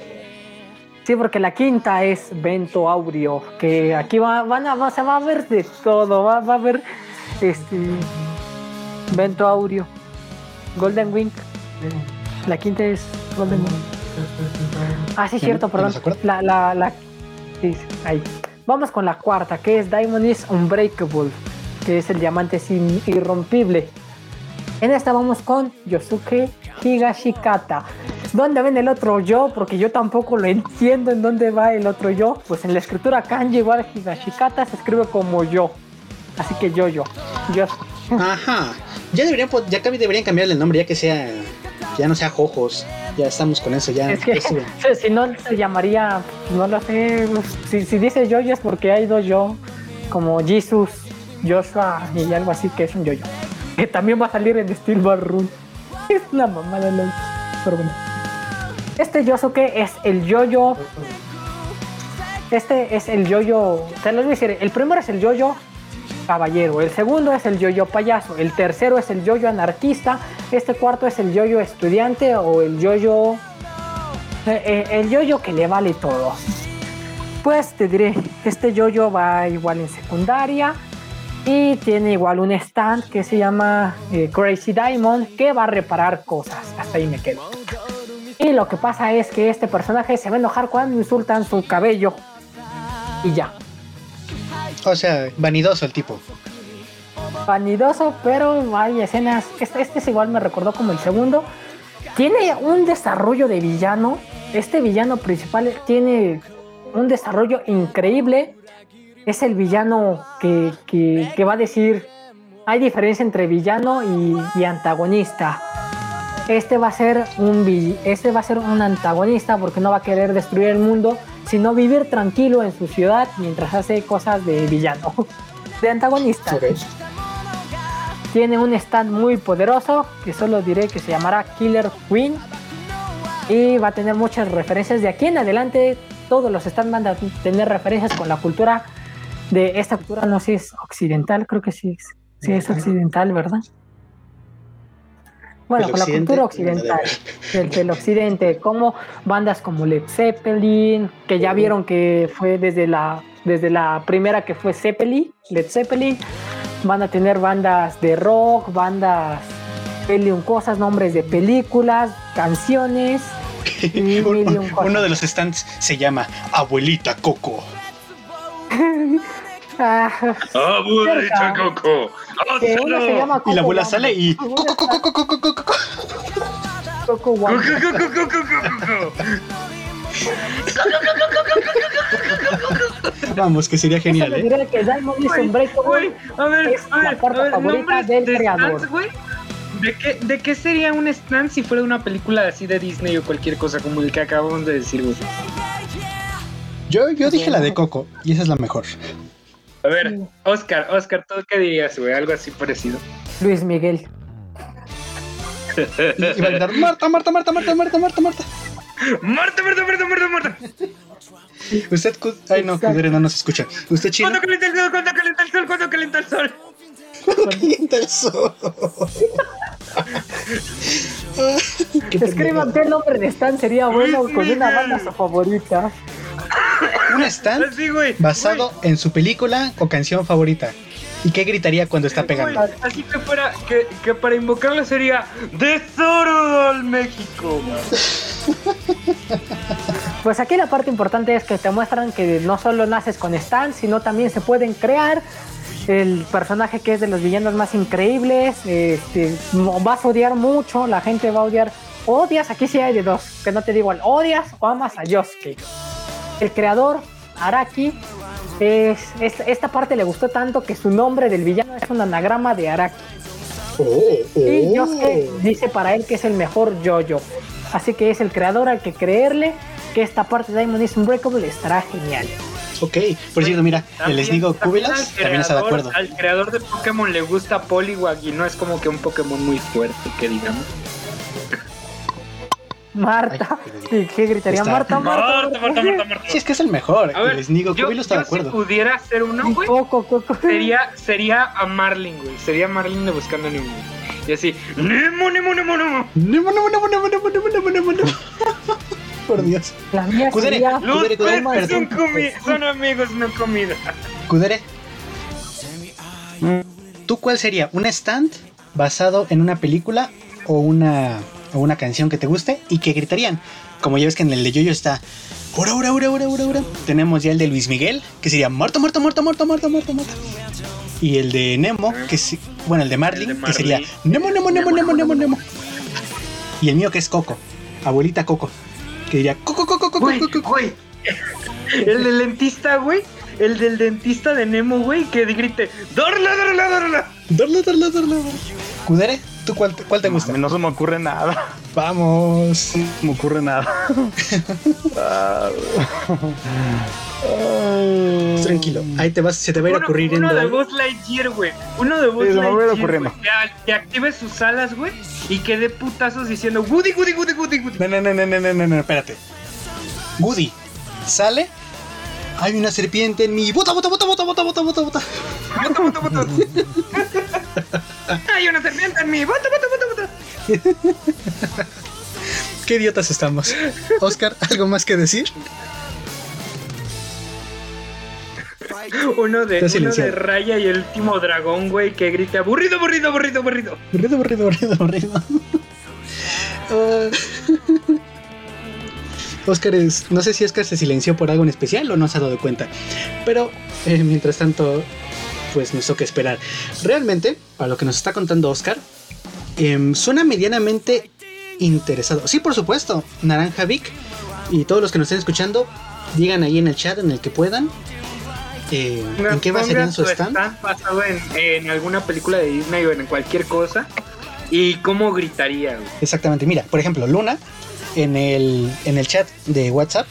Sí, porque la quinta es Vento Aureo, que aquí va, van a, va- se va a ver de todo, va, va a ver este Vento Aureo, Golden Wing. La quinta es Golden Wing. Ah, sí, ¿Ya cierto, perdón. La, la, la, sí, ahí. Vamos con la cuarta, que es Diamond is Unbreakable, que es el diamante sin irrompible. En esta vamos con Yosuke Higashikata. ¿Dónde ven el otro yo? Porque yo tampoco lo entiendo en dónde va el otro yo. Pues en la escritura kanji igual Higashikata se escribe como yo. Así que yo, yo. Yo. Ajá. Ya deberían, ya deberían cambiarle el nombre, ya que sea, ya no sea Jojos. Ya estamos con eso, ya. Es que si no se llamaría, no lo sé. Si, si dice yo, yo es porque hay dos yo. Como Jesus, Joshua y algo así que es un yo-yo. Que también va a salir en Steel Bar Run. Es una mamada, ¿no? pero bueno. Este Yosuke es el yo-yo. Este es el yo-yo. Te lo voy a decir. El primero es el yo-yo El segundo es el yoyo payaso. El tercero es el yoyo anarquista. Este cuarto es el yoyo estudiante o el yoyo. eh, eh, el yoyo que le vale todo. Pues te diré, este yoyo va igual en secundaria y tiene igual un stand que se llama eh, Crazy Diamond que va a reparar cosas. Hasta ahí me quedo. Y lo que pasa es que este personaje se va a enojar cuando insultan su cabello. Y ya. O sea, vanidoso el tipo. Vanidoso, pero hay escenas. Este, este es igual me recordó como el segundo. Tiene un desarrollo de villano. Este villano principal tiene un desarrollo increíble. Es el villano que, que- va a decir. Hay diferencia entre villano y, antagonista. Este va a ser un este va a ser un antagonista porque no va a querer destruir el mundo, sino vivir tranquilo en su ciudad mientras hace cosas de villano, de antagonista. Tiene un stand muy poderoso que solo diré que se llamará Killer Queen y va a tener muchas referencias de aquí en adelante. Todos los stands van a tener referencias con la cultura de esta cultura, no sé si es occidental, creo que sí, es- sí es occidental, ¿verdad? Bueno, con la cultura occidental, del, del occidente, como bandas como Led Zeppelin, que ya vieron que fue desde la, desde la primera que fue Zeppelin, Led Zeppelin, van a tener bandas de rock, bandas, cosas, nombres de películas, canciones. Uno de los stands se llama Abuelita Coco. Ah, Abuelita Cerca. Coco. que uno se llama Y la Coco abuela sale y. Uno Coco, está coco, coco, coco, coco, coco. Coco Wamba. Vamos, que sería genial, ¿eh? diré que Diamond is Unbreakable Güey, a ver, es a la ver, parte a ver, favorita del de creador. stands. ¿De qué, ¿De qué sería un stand si fuera una película así de Disney o cualquier cosa como el que acabamos de decir, güey? Yo, yo dije la de Coco y esa es la mejor. A ver, Oscar, Oscar, ¿tú qué dirías, güey? Algo así parecido. Luis Miguel. Y, y va a gritar: Marta, Marta, Marta, Marta, Marta, Marta, Marta. ¡Marta, Marta, Marta, Marta, Marta! Usted. cu- Ay, no, Exacto. Kudere no nos escucha. ¿Usted chino? ¿Cuándo calienta el sol? ¿Cuándo calienta el sol? ¿Cuándo calienta el sol? calienta el sol? Escriban qué nombre de stand sería bueno con una banda su favorita. Un stand güey. basado en su película o canción favorita. ¿Y qué gritaría cuando está Güey, pegando? así que fuera, que, que para invocarlo sería Tesoro al México. Pues aquí la parte importante es que te muestran que no solo naces con stands, sino también se pueden crear. El personaje que es de los villanos más increíbles, este, no- vas a odiar mucho, la gente va a odiar. Odias, aquí sí hay de dos, que no te digo odias o amas a Yosuke. El creador, Araki, es, es- esta parte le gustó tanto que su nombre del villano es un anagrama de Araki. Y Yosuke dice para él que es el mejor Jojo. Así que es el creador al que creerle que esta parte de Diamond is Unbreakable estará genial. Ok, por cierto, mira, el También- Cubilas al también está de acuerdo. Al creador de Pokémon le gusta Poliwag y no es como que un Pokémon muy fuerte, que digamos. Marta. Ay, ¿Y qué gritaría? Marta, Marta. Marta, Marta, Marta, Marta. Sí, es que es el mejor. A ver, el Snigo yo, Cubilas está de yo si acuerdo. pudiera hacer uno, güey, Coco, Coco. sería, sería a Marlin, güey. Sería Marlin de Buscando a Nemo. Y así, Nemo, Nemo, Nemo, Nemo. No, no, no, no, no, no, no, no, no. Por Dios. La mía Kudere, sería... Los Kudere, Kudere, son, son amigos, no comida. Kudere. ¿Tú cuál sería? ¿Un stand basado en una película o una, o una canción que te guste y que gritarían? Como ya ves que en el de Yoyo está. Ora, ora, ora, ora, ora, ora. Tenemos ya el de Luis Miguel, que sería Marta, Marta, Marta, Marta, Marta, Marta, Marta. Y el de Nemo, que sí, bueno, el de Marlin, El de que sería. Nemo, Nemo, Nemo, Nemo, Nemo, Nemo. Y el mío que es Coco, abuelita Coco, que diría Coco, Coco, Coco, Coco, Coco. El del dentista, güey. El del dentista de Nemo, güey, que grite, ¡Dorla, dorla, dorla! Darle, darle, darle. Kudere, ¿tú cuál, te- cuál te gusta? no se me ocurre nada. Vamos. No se me ocurre nada. Tranquilo, ahí te vas, se te va a ir Uno, ocurriendo. uno de. Buzz Lightyear, güey. Uno de Buzz Sí, se me va a ir Lightyear, que, que active sus alas, güey, y que dé putazos diciendo, Woody, Woody, Woody, Woody, Woody. No, no, no, no, no, no, no, no, espérate. Woody sale Hay una serpiente en mi. ¡Bota, bota, bota, bota, bota, bota, bota, bota! Bota, bota, bota. Hay una serpiente en mí. Bota, bota, bota, bota. ¡Qué idiotas estamos! Oscar, ¿algo más que decir? Uno de, uno de. Raya y el último dragón, güey, que grita aburrido, aburrido, aburrido, aburrido. Aburrido, aburrido, aburrido, aburrido. Ah. Oscar es. No sé si Oscar se silenció por algo en especial o no se ha dado cuenta. Pero eh, mientras tanto, pues nos toca esperar. Realmente, para lo que nos está contando Oscar, em, suena medianamente interesado. Sí, por supuesto, Naranja Vic y todos los que nos estén escuchando, digan ahí en el chat en el que puedan. eh, ¿En qué basarían su stand? basado en, en alguna película de Disney o en cualquier cosa. ¿Y cómo gritaría, güey? Exactamente, mira, por ejemplo, Luna en el, en el chat de WhatsApp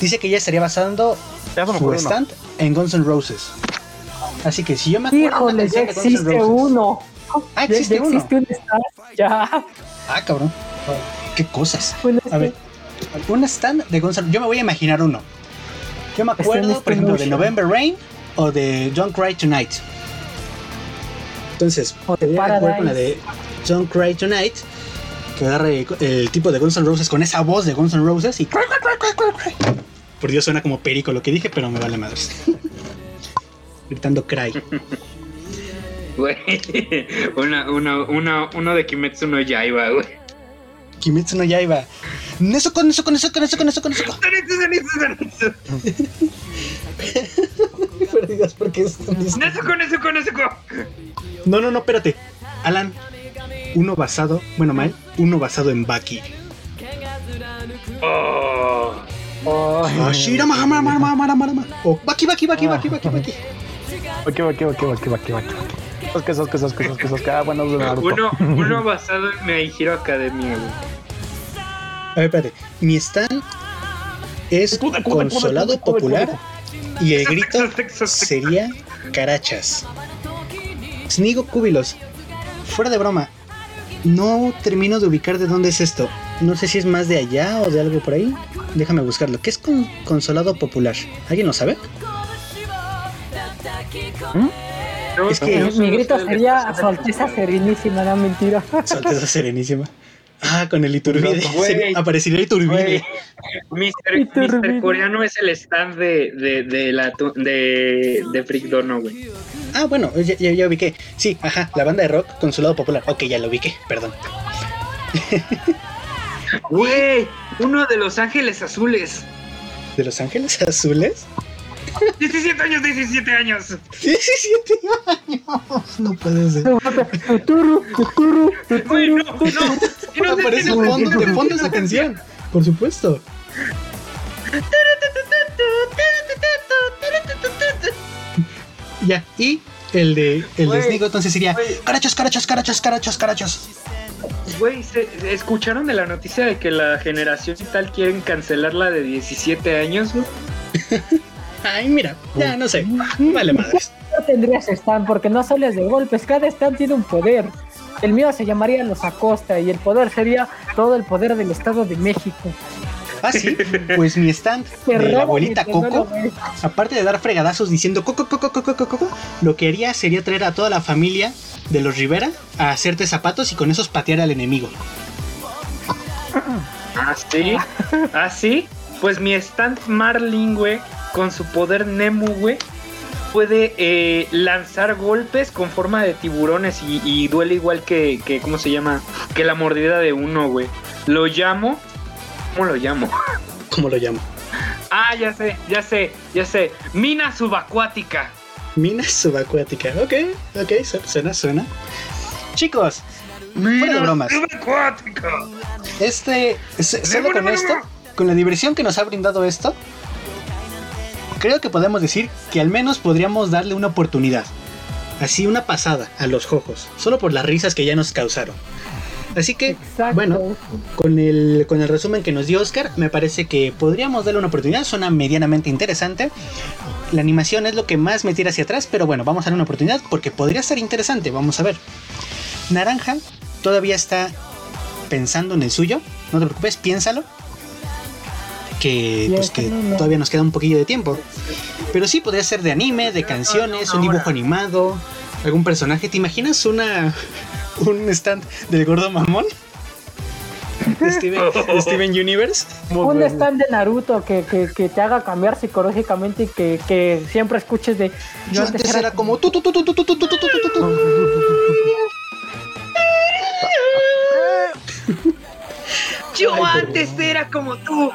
dice que ella estaría basando Ya su uno. stand en Guns N' Roses. Así que si yo me acuerdo Híjole, ya Guns N' existe Roses- uno. Ah, Ya- existe ya uno. existe un stand. Ya. Ah, cabrón. Qué cosas. Bueno, A ver, un stand de Guns N' Roses. Yo me voy a imaginar uno. Yo me acuerdo, este por ejemplo, de. November Rain o de Don't Cry Tonight. Entonces, O de con la de Don't Cry Tonight, que agarre el tipo de Guns N' Roses con esa voz de Guns N' Roses y. Por Dios, suena como perico lo que dije, pero me vale madres. Gritando cry. Güey, una, una, una, uno de Kimetsu no Yaiba, güey. Kimetsu no Yaiba. Neso con eso, con eso, con eso, con eso, con eso. Pero digas, ¿por qué esto no es- Con eso, con eso, con eso, con... No, no, no, espérate. Alan, uno basado, bueno, mal, uno basado en Baki. Oh. Ah, mara. O Baki, Baki, Baki, Baki, Baki, Baki. Ok, ok, ok, ok, ok, ok. Sasuke, Sasuke, Sasuke, Sasuke, Sasuke. Ah, bueno. Uno, uno basado en My Hero Academia, güey. A ver, espérate. Mi stand es consolado popular y el grito sería carachas. Snigo Cúbilos. Fuera de broma. No termino de ubicar de dónde es esto. No sé si es más de allá o de algo por ahí. Déjame buscarlo. ¿Qué es con consolado popular? ¿Alguien lo sabe? No, Es que- no, Mi, no, mi grito sería Alteza Serenísima, no mentira. Su Alteza Serenísima. Ah, con el Iturbide. Sería- Aparecería Iturbide. Mr. rubí. Coreano es el stand de, de, de la de, de Freak Dono, güey. Ah, bueno, ya, ya, ya ubiqué. Sí, ajá, la banda de rock consolado popular. Ok, ya lo ubiqué, perdón. Güey, uno de Los Ángeles Azules. ¿De Los Ángeles Azules? 17 años, 17 años. 17 años. No puede ser. Tuturu, tuturu, Güey, no, no. Aparece de fondo esa canción. Por supuesto. Ya, y el de el de Güey, Snigo entonces sería carachos, carachos, carachos, carachos, carachos. Güey, ¿se- ¿escucharon de la noticia de que la generación y tal quieren cancelar la de 17 años, güey? Ay, mira, ya no sé. Vale madres. No tendrías stand porque no sales de golpes, cada stand tiene un poder. El mío se llamaría Los Acosta y el poder sería todo el poder del Estado de México. Ah, sí, pues mi stand de la abuelita Coco, aparte de dar fregadazos diciendo coco, coco, coco, coco, coco, lo que haría sería traer a toda la familia de los Rivera a hacerte zapatos y con esos patear al enemigo. ¿Ah, sí? ¿Ah, sí? Pues mi stand Marlin, güey, con su poder Nemu, güey, puede eh, lanzar golpes con forma de tiburones y, y duele igual que, que, ¿cómo se llama? Que la mordida de uno, güey. Lo llamo... ¿Cómo lo llamo? ¿Cómo lo llamo? Ah, ya sé, ya sé, ya sé. Mina subacuática. Mina subacuática. Ok, ok, su- suena, suena. Chicos, fuera de bromas. subacuática. Este, solo con esto, con la diversión que nos ha brindado esto, creo que podemos decir que al menos podríamos darle una oportunidad. Así una pasada a los jojos, solo por las risas que ya nos causaron. Así que, Exacto. bueno, con el, con el resumen que nos dio Oscar, me parece que podríamos darle una oportunidad. Suena medianamente interesante. La animación es lo que más me tira hacia atrás, pero bueno, vamos a darle una oportunidad porque podría ser interesante. Vamos a ver. Naranja todavía está pensando en el suyo. No te preocupes, piénsalo. que, pues, que todavía nos queda un poquillo de tiempo. Pero sí, podría ser de anime, de canciones, un dibujo animado, algún personaje. ¿Te imaginas una un stand del gordo mamón. Steven, Universe. Un stand de Naruto que, que, te haga cambiar psicológicamente y que, que siempre escuches de. Yo, antes, era, como. Tu, Yo antes era como tú.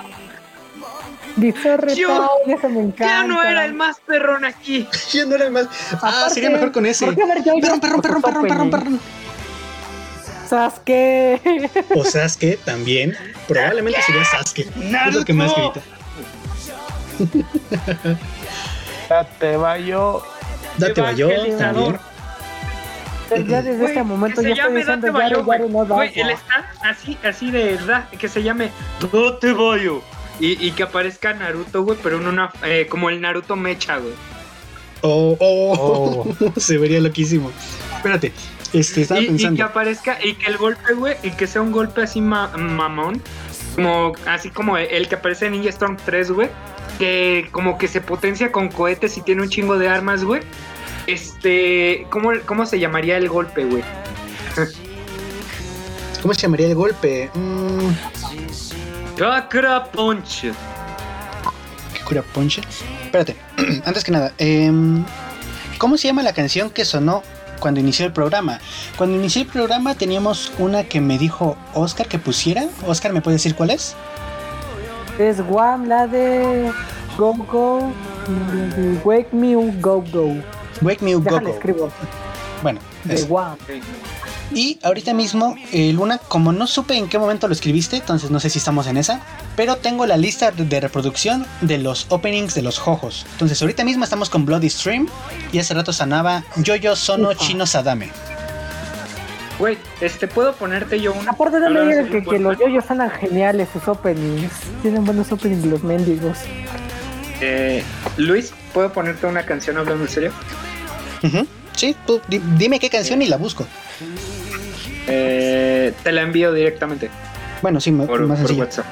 Bizarre yo eso me encanta. ya no era el más perrón aquí. yo no era el más. Ah, sería mejor con ese. Perrón, perrón, perrón, perrón, perrón, perrón. Sasuke. O Sasuke también. Probablemente sería Sasuke. Es lo que más grita. Date bayo. Date yo Evangelizador. también. Ya desde Güey, este momento que ya se estoy llame diciendo Bayo, Yaro no da. güey. Él está así, así de da, que se llame Date Bayo. Y, y que aparezca Naruto, güey, pero en una. eh, como el Naruto Mecha, güey. Oh, oh, se vería loquísimo. Espérate, este, estaba Y, y que aparezca y que el golpe, güey, y que sea un golpe así ma- mamón. Como, así como el que aparece en Ninja Storm 3, güey. Que como que se potencia con cohetes y tiene un chingo de armas, güey. Este. ¿Cómo, cómo se llamaría el golpe, güey? ¿Cómo se llamaría el golpe? Mm, Chakra Punch. ¿Qué cura ponche? Espérate, antes que nada, em, ¿cómo se llama la canción que sonó cuando inició el programa? Cuando inició el programa teníamos una que me dijo Oscar que pusiera. Oscar, ¿me puede decir cuál es? Es Guam, la de Go Go. Wake Me Up, Go Go. Wake Me Up Go Go. escribo. Bueno, De eso. Guam. Y ahorita mismo, eh, Luna, como no supe en qué momento lo escribiste, entonces no sé si estamos en esa, pero tengo la lista de reproducción de los openings de los Jojos. Entonces ahorita mismo estamos con Bloody Stream y hace rato sonaba Yo-Yo Sono Ufa. Chino Sadame. Güey, este, ¿puedo ponerte yo una? Aparte de sí, que, que los yoyos son geniales sus openings. Tienen buenos openings los mendigos. Eh, Luis, ¿puedo ponerte una canción hablando en serio? Sí, tú di- dime qué canción y la busco. Eh, te la envío directamente Bueno, sí, por, más por. WhatsApp.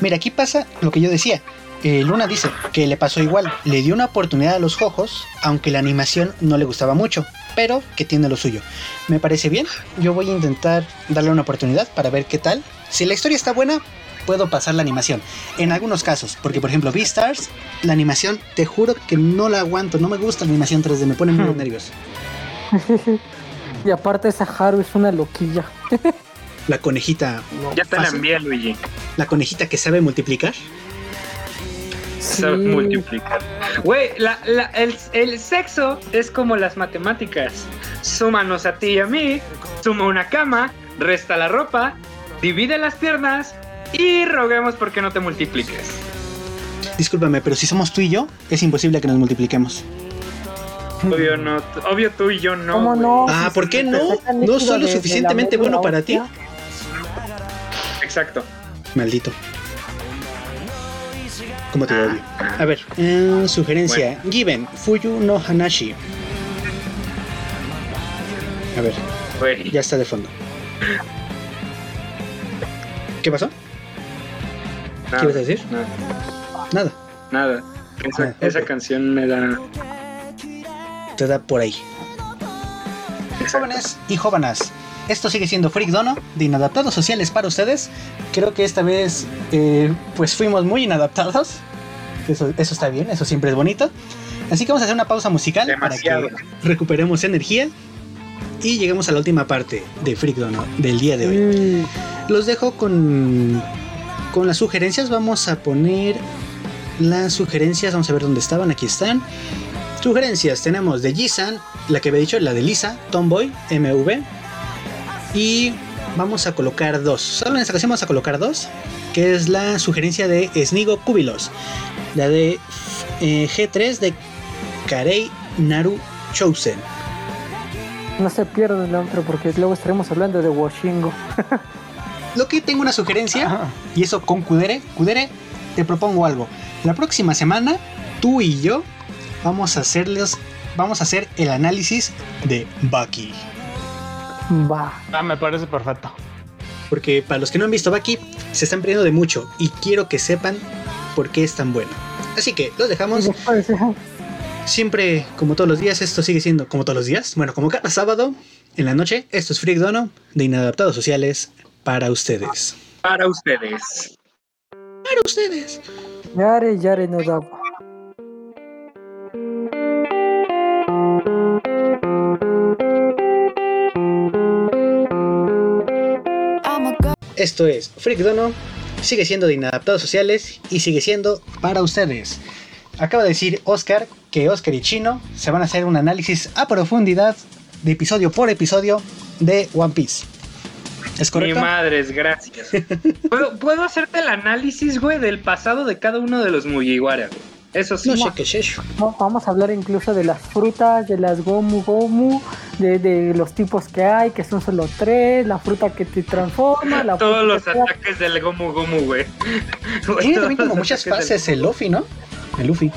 Mira, aquí pasa lo que yo decía. Eh, Luna dice que le pasó igual, le dio una oportunidad a los Jojos, aunque la animación no le gustaba mucho, pero que tiene lo suyo. Me parece bien, yo voy a intentar darle una oportunidad para ver qué tal. Si la historia está buena, puedo pasar la animación. En algunos casos, porque por ejemplo Beastars, la animación, te juro que no la aguanto, no me gusta la animación 3D, me pone muy Hmm. nervioso. Y aparte esa Haru es una loquilla. La conejita, Ya te la fácil. envié, Luigi. la conejita que sabe multiplicar. Sabe multiplicar. Güey, la- la- el, el sexo es como las matemáticas. Súmanos a ti y a mí, suma una cama, resta la ropa, divide las piernas y roguemos porque no te multipliques. Discúlpame, pero si somos tú y yo, es imposible que nos multipliquemos. Obvio, no, obvio tú y yo no. ¿Cómo no? Ah, ¿por qué no? sacan ¿No soy lo suficientemente bueno para ti? Exacto. Maldito. ¿Cómo te odio? A ver, eh, sugerencia. Given, Fuyu no Hanashi. A ver, Güey. ya está de fondo. ¿Qué pasó? Nada, ¿Qué ibas a decir? Nada. Nada, nada. Esa, Ah, esa canción me da. Te da por ahí. Jóvenes y jóvenes, esto sigue siendo Freak Dono de Inadaptados Sociales para ustedes. Creo que esta vez eh, pues fuimos muy inadaptados. Eso, eso está bien, eso siempre es bonito. Así que vamos a hacer una pausa musical Demasiado. para que recuperemos energía y lleguemos a la última parte de Freak Dono del día de hoy. Mm, Los dejo con, con las sugerencias. Vamos a poner las sugerencias. Vamos a ver dónde estaban. Aquí están. Sugerencias. Tenemos de Jisan, la que había dicho, la de Lisa, Tomboy, MV. Y vamos a colocar dos. Solo en esta ocasión vamos a colocar dos. Que es la sugerencia de Snigo Kubilos. La de eh, G3 de Karei Naru Chosen. no se pierda el otro porque luego estaremos hablando de Washingo. Lo que tengo una sugerencia. Ajá. Y eso con Kudere. Kudere, te propongo algo. La próxima semana, tú y yo vamos a hacerles. Vamos a hacer el análisis de Bucky. Va. Ah, me parece perfecto. Porque para los que no han visto Baki, se están perdiendo de mucho y quiero que sepan por qué es tan bueno. Así que los dejamos. Siempre, como todos los días, esto sigue siendo como todos los días. Bueno, como cada sábado en la noche, esto es Freak Dono de Inadaptados Sociales para ustedes. Para ustedes. Para ustedes. Yare, yare no da. Esto es Freak Dono, sigue siendo de Inadaptados Sociales y sigue siendo para ustedes. Acaba de decir Oscar que Oscar y Chino se van a hacer un análisis a profundidad de episodio por episodio de One Piece. ¿Es Mi correcto? madres, gracias. ¿Puedo, puedo hacerte el análisis, güey, del pasado de cada uno de los Mugiwara, güey. Eso sí. No sé qué es eso. No, vamos a hablar incluso de las frutas, de las gomu gomu, de, de los tipos que hay, que son solo tres, la fruta que te transforma, la Todos fruta los que ataques del Gomu Gomu, güey. Todos también como muchas del- fases el Luffy, ¿no? El Luffy.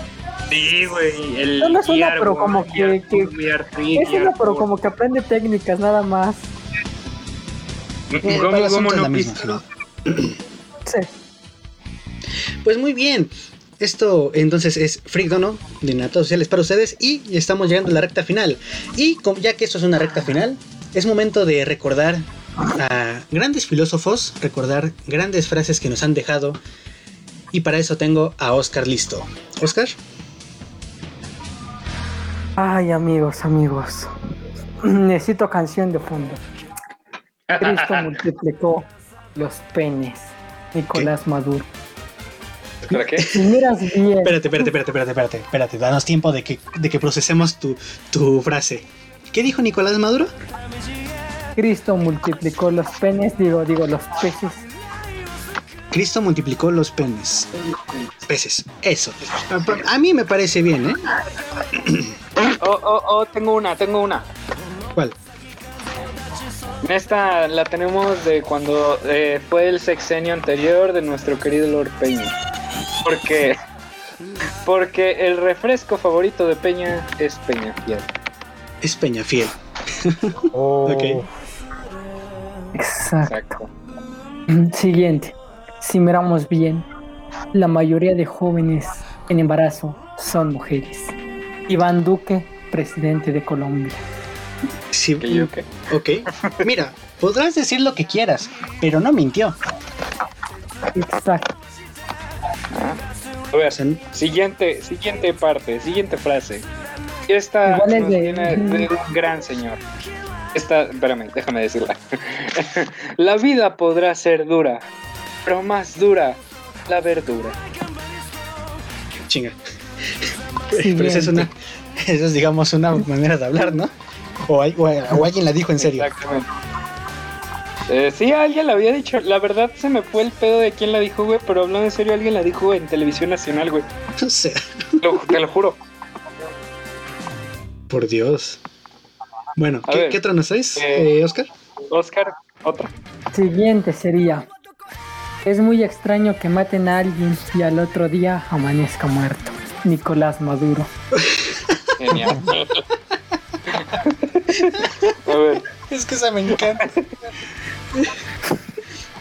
Sí, güey. El Solo es una, pero como que- que- Es una, pero como que aprende técnicas nada más. Eh, Gomu asunto Gomu es la no misma, Pistol. ¿no? Sí. Pues muy bien. Esto entonces es Freak Dono de Inadaptados Sociales para ustedes y estamos llegando a la recta final. Y como- ya que esto es una recta final, es momento de recordar a grandes filósofos, recordar grandes frases que nos han dejado. Y para eso tengo a Oscar listo. Oscar, Ay, amigos, amigos. Necesito canción de fondo. Cristo multiplicó los penes. Nicolás Maduro. ¿Para qué? Si miras bien, espérate, espérate, espérate, espérate, espérate, espérate, danos tiempo de que, de que procesemos tu, tu frase. ¿Qué dijo Nicolás Maduro? Cristo multiplicó los penes, digo, digo, los peces. Cristo multiplicó los penes. Peces, eso. A- A mí me parece bien, ¿eh? Oh, oh, oh, tengo una, tengo una. ¿Cuál? Esta la tenemos de cuando eh, fue el sexenio anterior de nuestro querido Lord Peña. Porque, porque el refresco favorito de Peña es Peña Fiel. Es Peñafiel. Oh, Ok. Exacto. Exacto. Siguiente. Si miramos bien, la mayoría de jóvenes en embarazo son mujeres. Iván Duque, presidente de Colombia. Sí, ok. Mira, podrás decir lo que quieras, pero no mintió. Exacto. A ver, siguiente, siguiente parte, siguiente frase. Esta Igual es de- viene de un gran señor. Esta, espérame, déjame decirla. la vida podrá ser dura, pero más dura la verdura. chinga. Pero esa es una, esa es digamos una manera de hablar, ¿no? O, hay- o- o alguien la dijo en serio. Exactamente. Eh, sí, alguien la había dicho. La verdad se me fue el pedo de quién la dijo, güey. Pero hablando en serio, alguien la dijo en televisión nacional, güey. O sea, Lo- te lo juro. por Dios. Bueno, A ¿qué, ver, ¿qué otra nos eh, eh, Oscar? Oscar, otra. Siguiente sería. Es muy extraño que maten a alguien y al otro día amanezca muerto. Nicolás Maduro. Genial. a ver, Es que esa me encanta.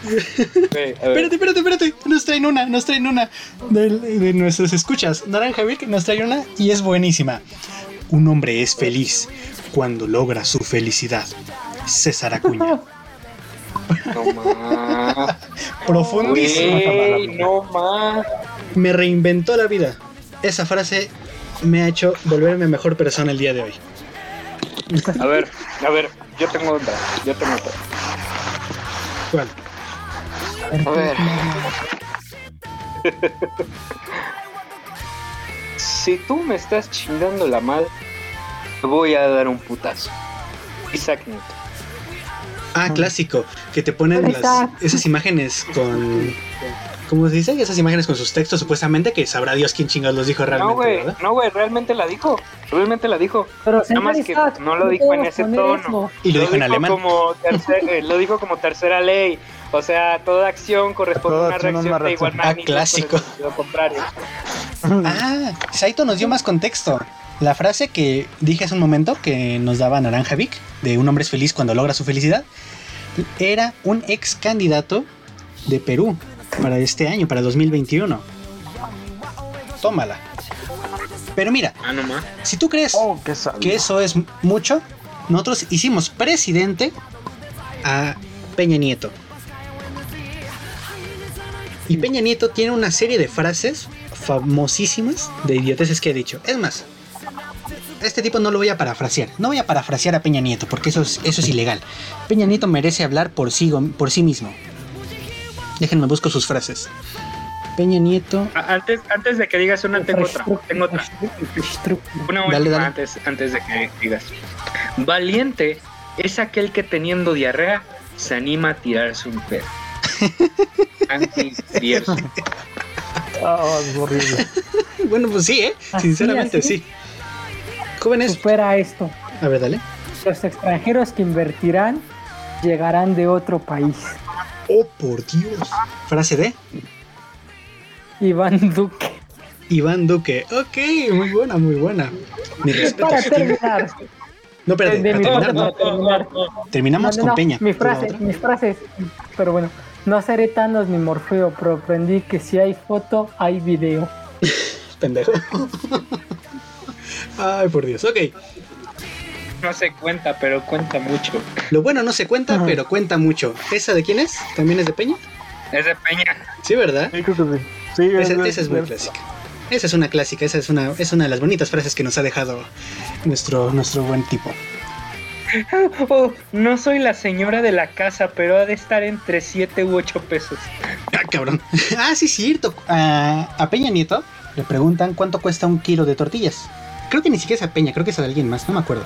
Espérate, espérate, espérate. Nos traen una, nos traen una de, de nuestras escuchas. Naranja Vic nos trae una y es buenísima. Un hombre es feliz cuando logra su felicidad. César Acuña. No más. Profundísima. Güey, no más. Me reinventó la vida. Esa frase me ha hecho volverme mejor persona el día de hoy. A ver, a ver, yo tengo otra. Yo tengo otra. ¿Cuál? A ver. si tú me estás chingando la mal, te voy a dar un putazo. Isaac Newton. Ah, clásico. Que te ponen las, esas imágenes con. ¿Cómo se dice? Esas imágenes con sus textos, supuestamente, que sabrá Dios quién chingados los dijo realmente, No, güey, no, güey, realmente la dijo. Realmente la dijo. Pero Nada más que no lo dijo en ese tono. Y lo dijo en alemán. Como tercer- eh, lo dijo como tercera ley. O sea, toda acción corresponde a una reacción de igual Ah, magnitud. clásico. por el sentido contrario. Ah, Saito nos dio más contexto. La frase que dije hace un momento que nos daba Naranja Vic, de un hombre es feliz cuando logra su felicidad, era un ex candidato de Perú para este año, para 2021. Tómala. Pero mira, Ah, si tú crees Oh, que eso es mucho, nosotros hicimos presidente a Peña Nieto. Y Peña Nieto tiene una serie de frases famosísimas de idioteces que he dicho. Es más, este tipo no lo voy a parafrasear. No voy a parafrasear a Peña Nieto porque eso es, eso es ilegal. Peña Nieto merece hablar por sí, por sí mismo. Déjenme busco sus frases. Peña Nieto. Antes, antes de que digas una, tengo otra. Tengo otra. Una Dale, última dale. Antes, antes de que digas. Valiente es aquel que teniendo diarrea se anima a tirarse un pedo. Anti Ah, es horrible. Bueno, pues sí, ¿eh? Así, Sinceramente, así. sí. Jóvenes, Supera esto. a ver, dale. Los extranjeros que invertirán llegarán de otro país. Oh, por Dios. Frase de Iván Duque. Iván Duque. Ok, muy buena, muy buena. Mi respeto. Para terminar. No, espérate, para mi terminar, no. Terminamos No, no, con Peña. Mi ¿Tú frase, mis frases. Pero bueno, no seré Thanos ni Morfeo, pero aprendí que si hay foto, hay video. Pendejo. Ay, por Dios. Ok. No se cuenta, pero cuenta mucho. Lo bueno no se cuenta, Ajá. pero cuenta mucho. ¿Esa de quién es? ¿También es de Peña? Es de Peña. Sí, ¿verdad? Sí, creo que sí. Sí, Esa, esa es muy clásica. Esa es una clásica, esa es una, es una de las bonitas frases que nos ha dejado nuestro, nuestro buen tipo. Oh, no soy la señora de la casa, pero ha de estar entre 7 u 8 pesos. Ah, cabrón. ah, sí, cierto. A, a Peña Nieto le preguntan cuánto cuesta un kilo de tortillas. Creo que ni siquiera es a Peña, creo que es a alguien más, no me acuerdo.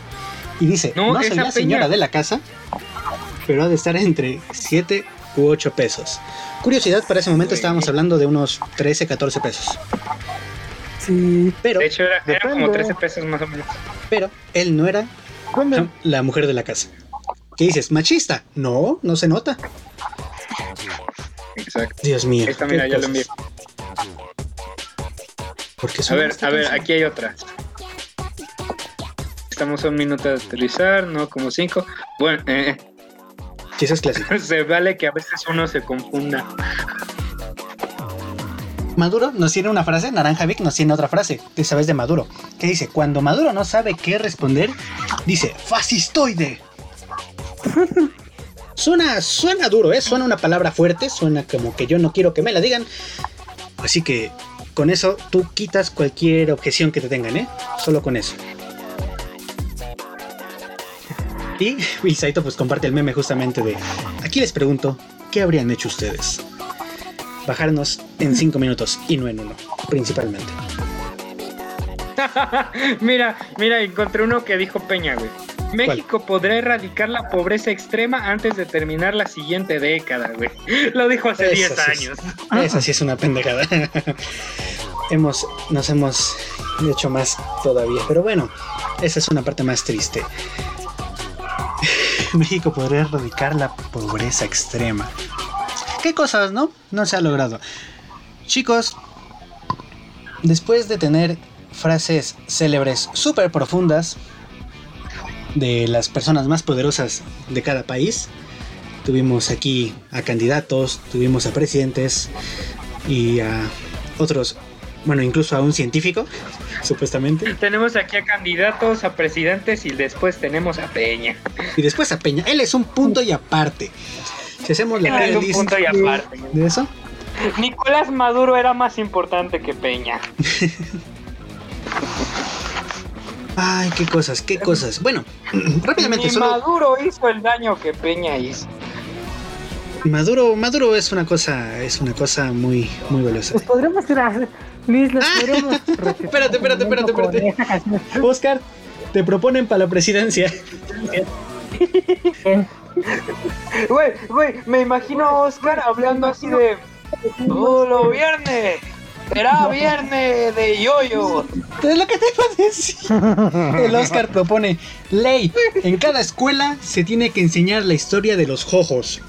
Y dice, no, No, es soy la señora Peña. de la casa, pero ha de estar entre 7 u 8 pesos. Curiosidad, para ese momento estábamos hablando de unos 13, 14 pesos. Sí. Pero, De hecho, era, era como Depende. 13 pesos más o menos. pero él no era ¿Dónde? la mujer de la casa. ¿Qué dices? ¿Machista? No, no se nota. Exacto. Dios mío. Esta, mira, ya lo envié. ¿Por qué A ver, a ver, aquí hay otra. Estamos a un minuto de aterrizar, no como cinco. Bueno, eh, Sí, esa es clásica. se vale que a veces uno se confunda. Maduro nos tiene una frase, Naranja Vic nos tiene otra frase, esa vez de Maduro, que dice, cuando Maduro no sabe qué responder, dice, fascistoide. suena, suena duro, ¿eh? Suena una palabra fuerte, suena como que yo no quiero que me la digan. Así que con eso tú quitas cualquier objeción que te tengan, ¿eh? Solo con eso. Y, y Saito pues comparte el meme justamente de, aquí les pregunto, ¿qué habrían hecho ustedes? bajarnos en 5 minutos y no en uno, principalmente. mira, mira, encontré uno que dijo Peña, güey. México podrá erradicar la pobreza extrema antes de terminar la siguiente década, güey. Lo dijo hace Esa 10 sí es- años. Esa sí es una pendejada. hemos, nos hemos hecho más todavía, pero bueno, esa es una parte más triste. México podría erradicar la pobreza extrema. ¿Qué cosas, no? No se ha logrado. Chicos, después de tener frases célebres súper profundas de las personas más poderosas de cada país, tuvimos aquí a candidatos, tuvimos a presidentes y a otros, bueno, incluso a un científico, supuestamente, Tenemos aquí a candidatos, a presidentes y después tenemos a Peña. y después a Peña. Él es un punto y aparte. Si hacemos la Él es un punto y aparte. de eso, Nicolás Maduro era más importante que Peña. ay, qué cosas, qué cosas. Bueno, rápidamente, Ni solo Maduro hizo el daño que Peña hizo. Maduro, Maduro es una cosa, es una cosa muy, muy valiosa. Pues podremos ir a. Luis, los Ah, podremos. espérate, espérate, espérate, espérate. Oscar, te proponen para la presidencia. Güey, güey, me imagino a Oscar hablando así de. Todos los viernes. Será viernes de yoyo. Es lo que te iba a decir. El Oscar propone ley. En cada escuela se tiene que enseñar la historia de los jojos.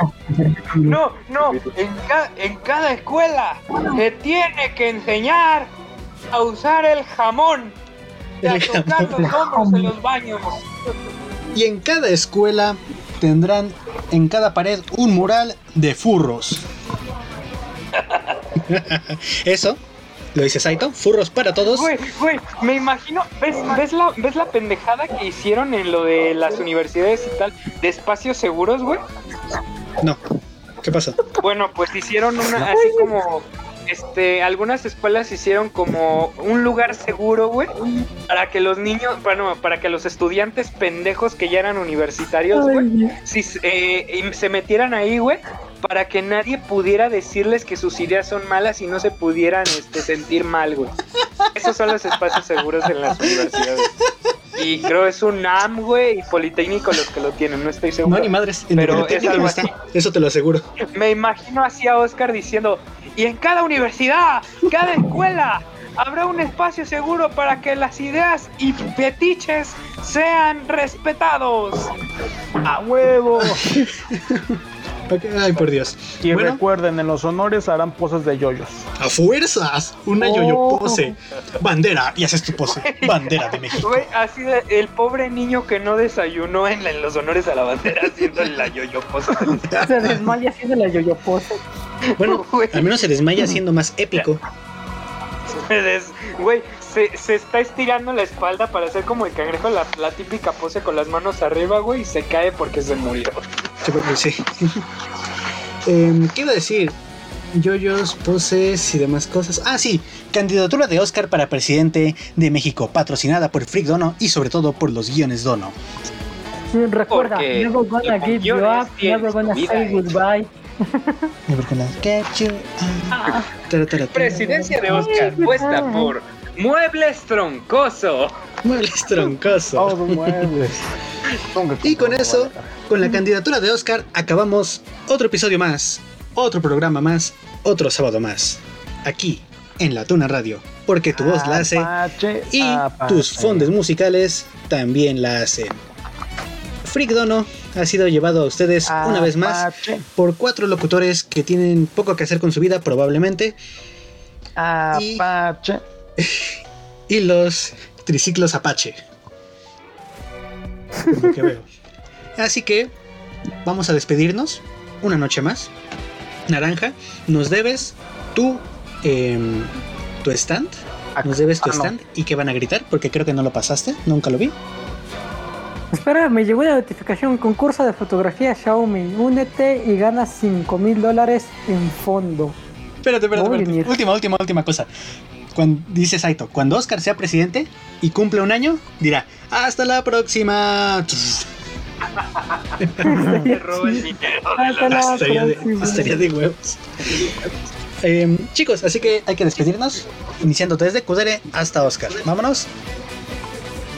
No, no, en, ca- en cada escuela se tiene que enseñar a usar el jamón y a El tocar jamón. los hombros en los baños. Y en cada escuela tendrán en cada pared un mural de furros. Eso lo dice Saito, furros para todos. Güey, güey, me imagino, ¿ves, ves, la, ¿ves la pendejada que hicieron en lo de las universidades y tal, de espacios seguros, güey? No. ¿Qué pasó? Bueno, pues hicieron una, así como, este, algunas escuelas hicieron como un lugar seguro, güey, para que los niños, bueno, para que los estudiantes pendejos que ya eran universitarios, güey, si, eh, se metieran ahí, güey, para que nadie pudiera decirles que sus ideas son malas y no se pudieran, este, sentir mal, güey. Esos son los espacios seguros en las universidades. Y creo es un AM, güey, y Politécnico los que lo tienen, no estoy seguro. No, ni madres. Pero es algo así. Eso te lo aseguro. Me imagino así a Oscar diciendo, y en cada universidad, cada escuela, habrá un espacio seguro para que las ideas y fetiches sean respetados. ¡A huevo! Ay, por Dios. Y bueno, recuerden, en los honores harán poses de yoyos. a fuerzas. Una Oh. yoyo pose. Bandera. Y haces tu pose. Bandera de México. Güey, así de, el pobre niño que no desayunó en, la- en los honores a la bandera haciendo la yoyo pose. Se desmaya haciendo la yoyo pose. Bueno, al menos se desmaya siendo más épico. Güey, se, se está estirando la espalda para hacer como el cangrejo, la, la típica pose con las manos arriba, güey, y se cae porque se murió. Sí, porque sí. Em, ¿Qué iba a decir? Yoyos, poses y demás cosas. Ah, sí. Candidatura de Oscar para presidente de México, patrocinada por Freak Dono y sobre todo por los guiones Dono. Recuerda, Porque never gonna give you up, never gonna say hecha. goodbye. Never gonna get you tara, tara. Presidencia de Oscar, puesta por Muebles Troncoso. Muebles troncoso. Todos muebles. Y con eso, con la candidatura de Oscar, acabamos otro episodio más, otro programa más, otro sábado más. Aquí, en La Tuna Radio. Porque tu voz la hace y tus fondos musicales también la hacen. Freak Dono ha sido llevado a ustedes una vez más por cuatro locutores que tienen poco que hacer con su vida probablemente Apache. y los triciclos Apache. Por lo que veo. Así que vamos a despedirnos una noche más. Naranja, nos debes tu em, tu stand. Nos debes tu Ah, no. stand y que van a gritar porque creo que no lo pasaste, nunca lo vi. Espera, me llegó una notificación, concurso de fotografía Xiaomi, únete y gana 5 mil dólares en fondo. Espérate, espérate, espérate. Última, última, última cosa. Cuando, dice Saito, cuando Oscar sea presidente y cumple un año, dirá, hasta la próxima. Estaría de, huevos. Em, chicos, así que hay que despedirnos. Iniciando desde Kudere hasta Oscar. Vámonos.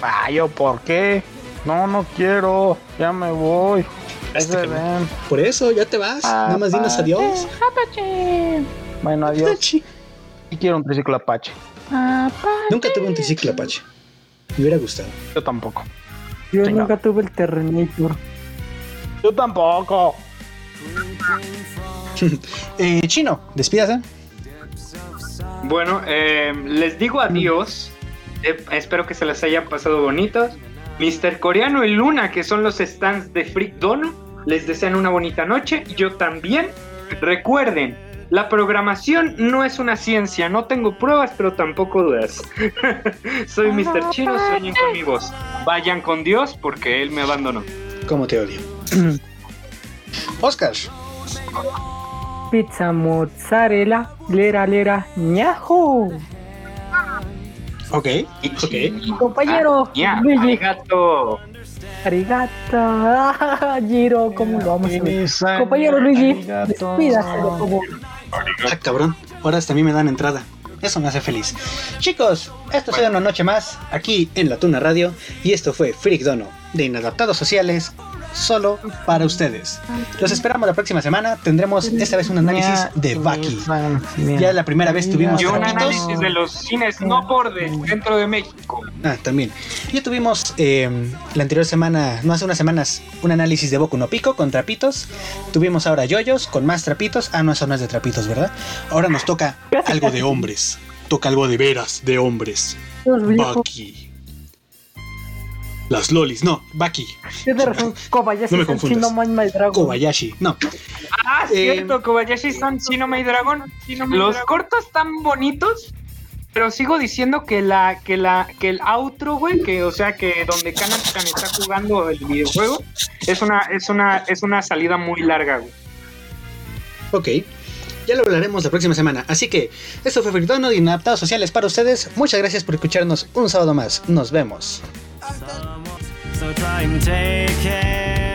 Ah, yo, ¿por qué? No, no quiero. Ya me voy. Este Ese que- ven. Por eso, ya te vas. Nada más dinos adiós. Bueno, adiós. Quiero un triciclo Apache. Nunca tuve un triciclo Apache. Me hubiera gustado. Yo tampoco. Yo Venga. nunca tuve el Terrenator. Yo tampoco. Eh, Chino, despídase. Bueno, eh, les digo adiós. Eh, espero que se las hayan pasado bonitos. Mr. Coreano y Luna, que son los stands de Freak Dono, les desean una bonita noche. Yo también. Recuerden, la programación no es una ciencia. No tengo pruebas, pero tampoco dudas. Soy Mr. Chino, sueñen con mi voz. Vayan con Dios porque Él me abandonó. ¿Cómo te odio? Oscar. Pizza mozzarella, lera lera, ñajo. Ok, ok. Compañero, Ah, Ya, Luigi, arigato. arigata. Giro, ¿cómo lo vamos a ver? Compañero Luigi, despídase. Ah, cabrón. Ahora hasta a mí me dan entrada. Eso me hace feliz. Chicos, esto ha sido una noche más aquí en La Tuna Radio. Y esto fue Freak Dono, de Inadaptados Sociales, solo para ustedes. Los esperamos la próxima semana. Tendremos esta vez un análisis de Baki. Ya la primera vez tuvimos Y un análisis de los cines no por de dentro de México. Ah, también. Ya tuvimos eh, la anterior semana, no hace unas semanas, un análisis de Boku no Pico con trapitos. Tuvimos ahora yoyos con más trapitos. Ah, no, eso no es de trapitos, ¿verdad? Ahora nos toca algo de hombres. Toca algo de veras de hombres. Bucky. Las lolis, no, Baki. Tienes razón, Kobayashi No me confundas. My Dragon. Kobayashi, no. Ah, Eh, cierto, Kobayashi San Chino May Dragon. Los cortos están bonitos, pero sigo diciendo que la, que la, que el outro, güey, que o sea que donde Kanatan está jugando el videojuego, es una, es una, es una salida muy larga, güey. Ok. Ya lo hablaremos la próxima semana. Así que, esto fue Fritono de Inadaptados Sociales para ustedes. Muchas gracias por escucharnos un sábado más. Nos vemos. So try and take care.